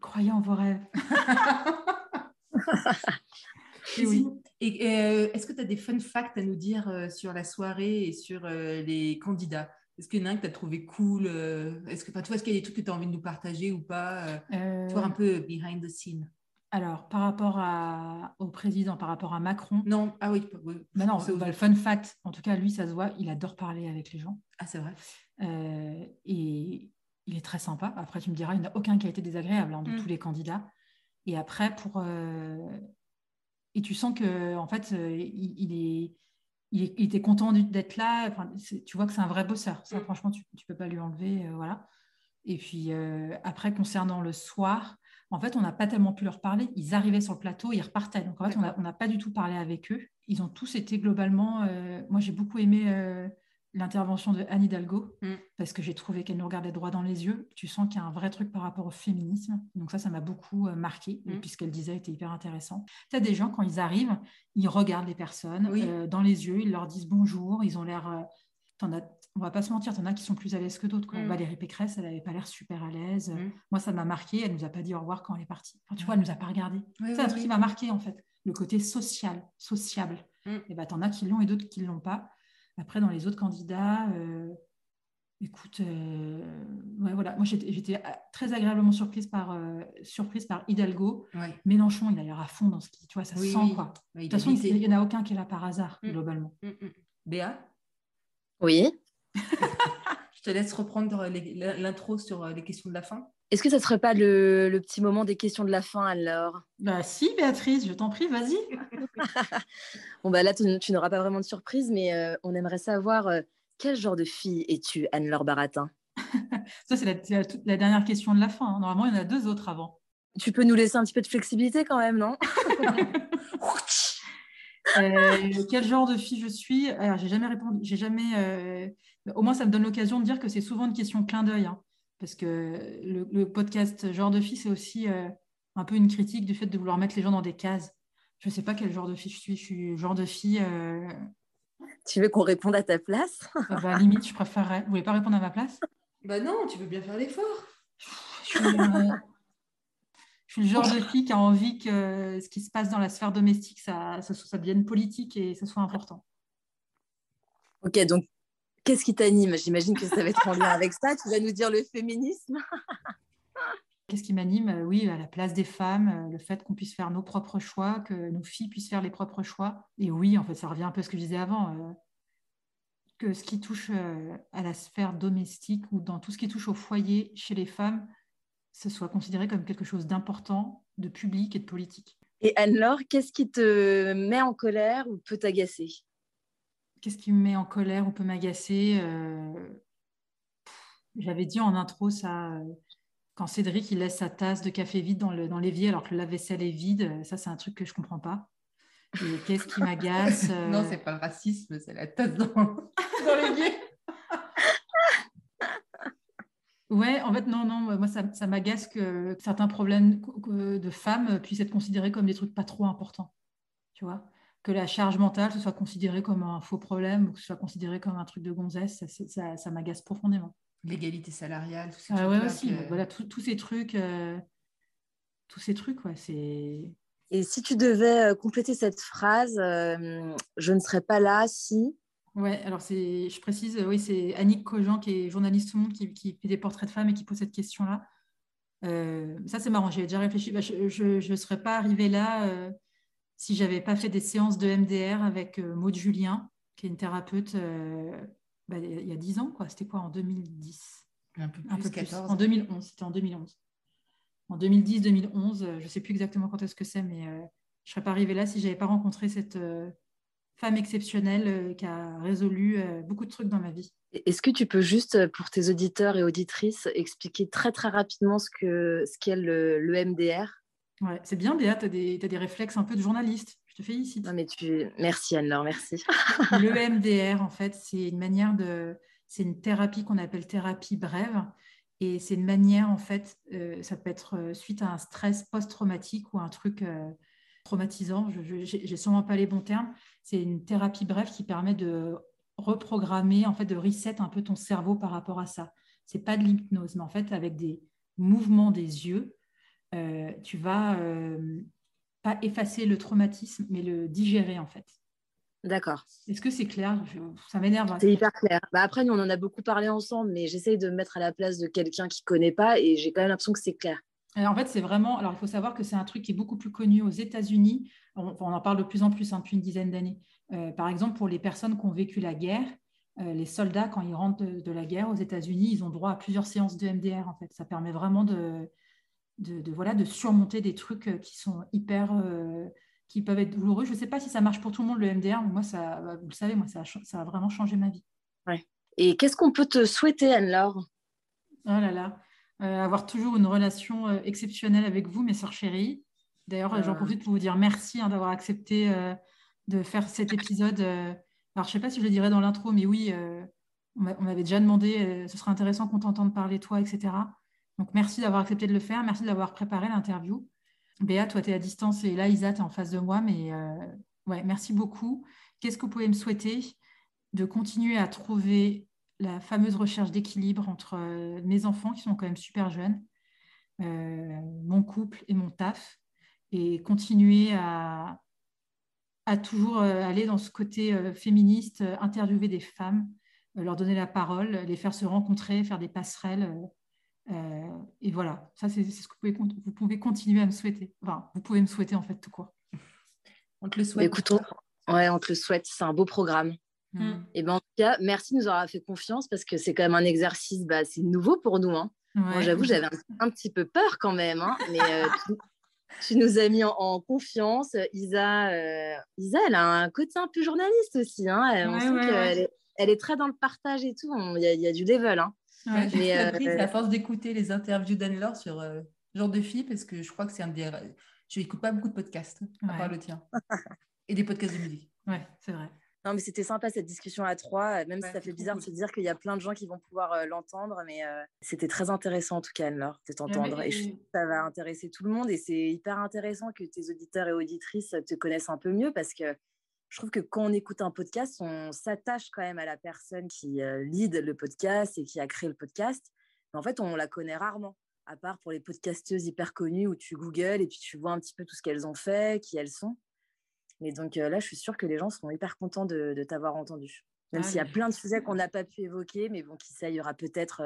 croyez en vos rêves. et oui. Et, est-ce que tu as des fun facts à nous dire sur la soirée et sur les candidats? Est-ce qu'il y en a un que tu as trouvé cool Est-ce que, est-ce qu'il y a des trucs que tu as envie de nous partager ou pas Toi, un peu behind the scene. Alors, par rapport au président, par rapport à Macron. Non, ah oui. Bah non, le fun fact, en tout cas, lui, ça se voit, il adore parler avec les gens. Ah, c'est vrai. Euh, et il est très sympa. Après, tu me diras, il n'y a aucun qui a été désagréable hein, de mm. tous les candidats. Et après, pour. Euh, et tu sens que, en fait, euh, il, est. Il, était content d'être là. Enfin, tu vois que c'est un vrai bosseur. Ça, mm. franchement, tu ne peux pas lui enlever. voilà. Et puis, après, concernant le soir, en fait, on n'a pas tellement pu leur parler. Ils arrivaient sur le plateau, ils repartaient. Donc, en fait, on n'a pas du tout parlé avec eux. Ils ont tous été globalement. Euh, moi, j'ai beaucoup aimé euh, l'intervention de Anne Hidalgo mm. parce que j'ai trouvé qu'elle nous regardait droit dans les yeux. Tu sens qu'il y a un vrai truc par rapport au féminisme. Donc, ça, ça m'a beaucoup euh, marqué. Mm. Et ce qu'elle disait était hyper intéressant. Tu as des gens, quand ils arrivent, ils regardent les personnes dans les yeux, ils leur disent bonjour, ils ont l'air on va pas se mentir, en as qui sont plus à l'aise que d'autres. Mm. Valérie Pécresse, elle n'avait pas l'air super à l'aise. Mm. Moi, ça m'a marqué. Elle nous a pas dit au revoir quand elle est partie. tu vois, elle nous a pas regardé. c'est un truc qui m'a marqué, en fait. Le côté social, sociable. Mm. Et bah, en as qui l'ont et d'autres qui l'ont pas. Après, dans les autres candidats, euh, écoute, euh, voilà. Moi, j'étais très agréablement surprise par, euh, surprise par Hidalgo. Mélenchon, il a l'air à fond dans ce qui, tu vois, ça sent, quoi. de toute façon, il n'y en a aucun qui est là par hasard, globalement. Béa? Oui. Je te laisse reprendre l'intro sur euh, les questions de la fin. Est-ce que ça ne serait pas le, petit moment des questions de la fin alors Bah si, Béatrice, je t'en prie, vas-y. bon bah là, tu, n'auras pas vraiment de surprise, mais euh, on aimerait savoir euh, quel genre de fille es-tu, Anne-Laure Baratin? Ça, c'est la, dernière question de la fin. Hein. Normalement, il y en a deux autres avant. Tu peux nous laisser un petit peu de flexibilité quand même, non? Euh, quel genre de fille je suis? Alors, j'ai jamais répondu. J'ai jamais. Euh, au moins, ça me donne l'occasion de dire que c'est souvent une question clin d'œil, hein, parce que le, podcast genre de fille, c'est aussi euh, un peu une critique du fait de vouloir mettre les gens dans des cases. Je ne sais pas quel genre de fille je suis. Je suis genre de fille. Tu veux qu'on réponde à ta place? Ah bah, Limite, je préférerais. Vous voulez pas répondre à ma place? Bah non, tu veux bien faire l'effort. Je suis le genre de fille qui a envie que ce qui se passe dans la sphère domestique, ça, ça, ça devienne politique et ça soit important. Ok, donc qu'est-ce qui t'anime? J'imagine que ça va être en lien avec ça. Tu vas nous dire le féminisme Qu'est-ce qui m'anime? Euh, Oui, à la place des femmes, euh, le fait qu'on puisse faire nos propres choix, que nos filles puissent faire les propres choix. Et oui, en fait, ça revient un peu à ce que je disais avant, euh, que ce qui touche à la sphère domestique ou dans tout ce qui touche au foyer chez les femmes, ce soit considéré comme quelque chose d'important, de public et de politique. Et Anne-Laure, qu'est-ce qui te met en colère ou peut t'agacer? Qu'est-ce qui me met en colère ou peut m'agacer J'avais dit en intro ça quand Cédric il laisse sa tasse de café vide dans, le, dans l'évier alors que le lave-vaisselle est vide, ça c'est un truc que je comprends pas. Et qu'est-ce qui m'agace Non, euh, c'est pas le racisme, c'est la tasse dans, dans l'évier. Ouais, en fait, non, non, moi, ça, ça m'agace que certains problèmes de femmes puissent être considérés comme des trucs pas trop importants. Tu vois Que la charge mentale, ce soit considéré comme un faux problème ou que ce soit considéré comme un truc de gonzesse, ça, ça m'agace profondément l'égalité salariale, tout ah ouais, aussi. Voilà, tous ces trucs, euh, tous ces trucs, ouais, c'est. Et si tu devais euh, compléter cette phrase, euh, je ne serais pas là si. Ouais, alors c'est, je précise, oui, c'est Annick Cogent qui est journaliste au Monde qui, qui, fait des portraits de femmes et qui pose cette question-là. ça, c'est marrant, j'y ai déjà réfléchi. Bah, je ne serais pas arrivée là si j'avais pas fait des séances de MDR avec Maud Julien, qui est une thérapeute bah, il y a 10 ans, quoi. C'était quoi en 2010 Un peu plus, En 2011, c'était en 2011. En 2010-2011, euh, je ne sais plus exactement quand est-ce que c'est, mais euh, je ne serais pas arrivée là si je n'avais pas rencontré cette euh, femme exceptionnelle qui a résolu beaucoup de trucs dans ma vie. Est-ce que tu peux juste, pour tes auditeurs et auditrices, expliquer très très rapidement ce qu'est ce qu'est le, le, MDR Ouais, c'est bien, Béa, tu as, as, des réflexes un peu de journaliste te félicite. Non, mais tu... Merci Anne-Laure, merci. le MDR, en fait, c'est une manière de. C'est une thérapie qu'on appelle thérapie brève. Et c'est une manière, en fait, euh, ça peut être euh, suite à un stress post-traumatique ou un truc euh, traumatisant. Je n'ai sûrement pas les bons termes. C'est une thérapie brève qui permet de reprogrammer, en fait, de reset un peu ton cerveau par rapport à ça. C'est pas de l'hypnose, mais en fait, avec des mouvements des yeux, tu vas pas effacer le traumatisme, mais le digérer en fait. D'accord. Est-ce que c'est clair? Ça m'énerve. C'est hyper clair. Bah après, nous, on en a beaucoup parlé ensemble, mais j'essaye de me mettre à la place de quelqu'un qui ne connaît pas et j'ai quand même l'impression que c'est clair. en fait, c'est vraiment. Alors, il faut savoir que c'est un truc qui est beaucoup plus connu aux États-Unis. On, en parle de plus en plus hein, depuis une dizaine d'années. Euh, par exemple, pour les personnes qui ont vécu la guerre, euh, les soldats, quand ils rentrent de, de la guerre aux États-Unis, ils ont droit à plusieurs séances de MDR. En fait, ça permet vraiment de, de, voilà, de surmonter des trucs euh, qui sont hyper, euh, qui peuvent être douloureux. Je ne sais pas si ça marche pour tout le monde le MDR, mais moi, ça, bah, vous le savez, moi, ça a, ça a vraiment changé ma vie. Ouais. Et qu'est-ce qu'on peut te souhaiter, Anne-Laure? Oh là là, euh, avoir toujours une relation exceptionnelle avec vous, mes sœurs chéries. D'ailleurs, j'en profite pour vous dire merci hein, d'avoir accepté de faire cet épisode. alors, je ne sais pas si je le dirais dans l'intro, mais oui, on m'avait déjà demandé, ce serait intéressant qu'on t'entende parler, toi, etc. Donc, merci d'avoir accepté de le faire. Merci d'avoir préparé l'interview. Béa, toi, tu es à distance et là, Isa, tu es en face de moi. Mais euh, ouais, merci beaucoup. Qu'est-ce que vous pouvez me souhaiter De continuer à trouver la fameuse recherche d'équilibre entre euh, mes enfants, qui sont quand même super jeunes, euh, mon couple et mon taf, et continuer à, à toujours aller dans ce côté féministe, interviewer des femmes, leur donner la parole, les faire se rencontrer, faire des passerelles et voilà, ça c'est ce que vous pouvez, vous pouvez continuer à me souhaiter. Enfin, vous pouvez me souhaiter en fait tout quoi. On te le souhaite. Écoutons, ouais, on te le souhaite. C'est un beau programme. Mm. Et ben, en tout cas, merci de nous avoir fait confiance parce que c'est quand même un exercice, bah, c'est nouveau pour nous. Hein. Moi, j'avoue, j'avais un, petit peu peur quand même, hein, mais euh, tu, nous as mis en, confiance. Isa, euh, Isa, elle a un côté un peu journaliste aussi. Hein. On sent qu'elle est, elle est très dans le partage et tout. Il y, y, a du level. Hein. Ouais, j'ai appris euh, à force d'écouter les interviews d'Anne-Laure sur euh, genre de filles, parce que je crois que c'est un des. Je n'écoute pas beaucoup de podcasts, à part le tien. Et des podcasts de musique. Ouais, c'est vrai. Non, mais c'était sympa cette discussion à trois, même si ça fait bizarre de se dire qu'il y a plein de gens qui vont pouvoir euh, l'entendre, mais c'était très intéressant en tout cas, Anne-Laure, de t'entendre. Et je que ça va intéresser tout le monde et c'est hyper intéressant que tes auditeurs et auditrices te connaissent un peu mieux parce que je trouve que quand on écoute un podcast, on s'attache quand même à la personne qui euh, lead le podcast et qui a créé le podcast. Mais en fait, on la connaît rarement. à part pour les podcasteuses hyper connues où tu googles et puis tu vois un petit peu tout ce qu'elles ont fait, qui elles sont. Mais donc là, je suis sûre que les gens seront hyper contents de, t'avoir entendu. Même s'il y a plein de sujets qu'on n'a pas pu évoquer, mais bon, qui ça, il y aura peut-être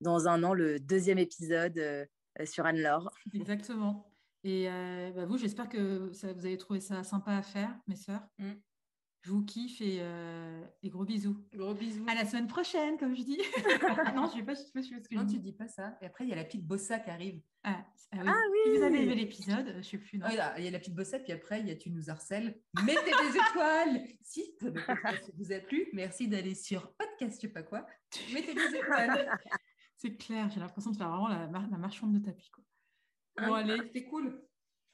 dans un an le deuxième épisode sur Anne-Laure. Exactement. Et bah, vous, j'espère que ça, vous avez trouvé ça sympa à faire, mes sœurs. Mmh. Je vous kiffe et, euh, et, gros bisous. Gros bisous. À la semaine prochaine, comme je dis. non, je ne pas, je sais pas ce que Non, tu dis pas ça. Et après, il y a la petite bossa qui arrive. Ah, ah, oui. ah oui. vous avez aimé l'épisode, je ne sais plus. Non. Ah, il y a la petite bossa, puis après, il y a tu nous harcèles. Mettez des étoiles. si podcast vous a plu, merci d'aller sur podcast, je sais pas quoi. Mettez des étoiles. C'est clair, j'ai l'impression de faire vraiment la, la marchande de tapis. Quoi. Bon, allez, c'est cool.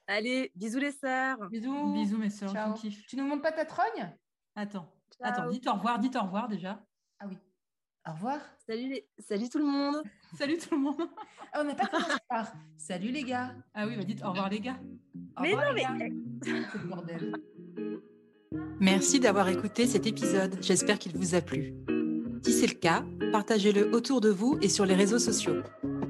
Allez, bisous les sœurs. Bisous. Bisous mes sœurs. Ciao. Tu nous montres pas ta trogne? Attends. Attends, dites au revoir, dites au revoir déjà. Ah oui. Au revoir. Salut, les... Salut tout le monde. Salut tout le monde. Ah, on n'a pas commencé par Salut les gars. Ah oui, bah dites au revoir les gars. mais non, mais. C'est le bordel. Merci d'avoir écouté cet épisode. J'espère qu'il vous a plu. Si c'est le cas, partagez-le autour de vous et sur les réseaux sociaux.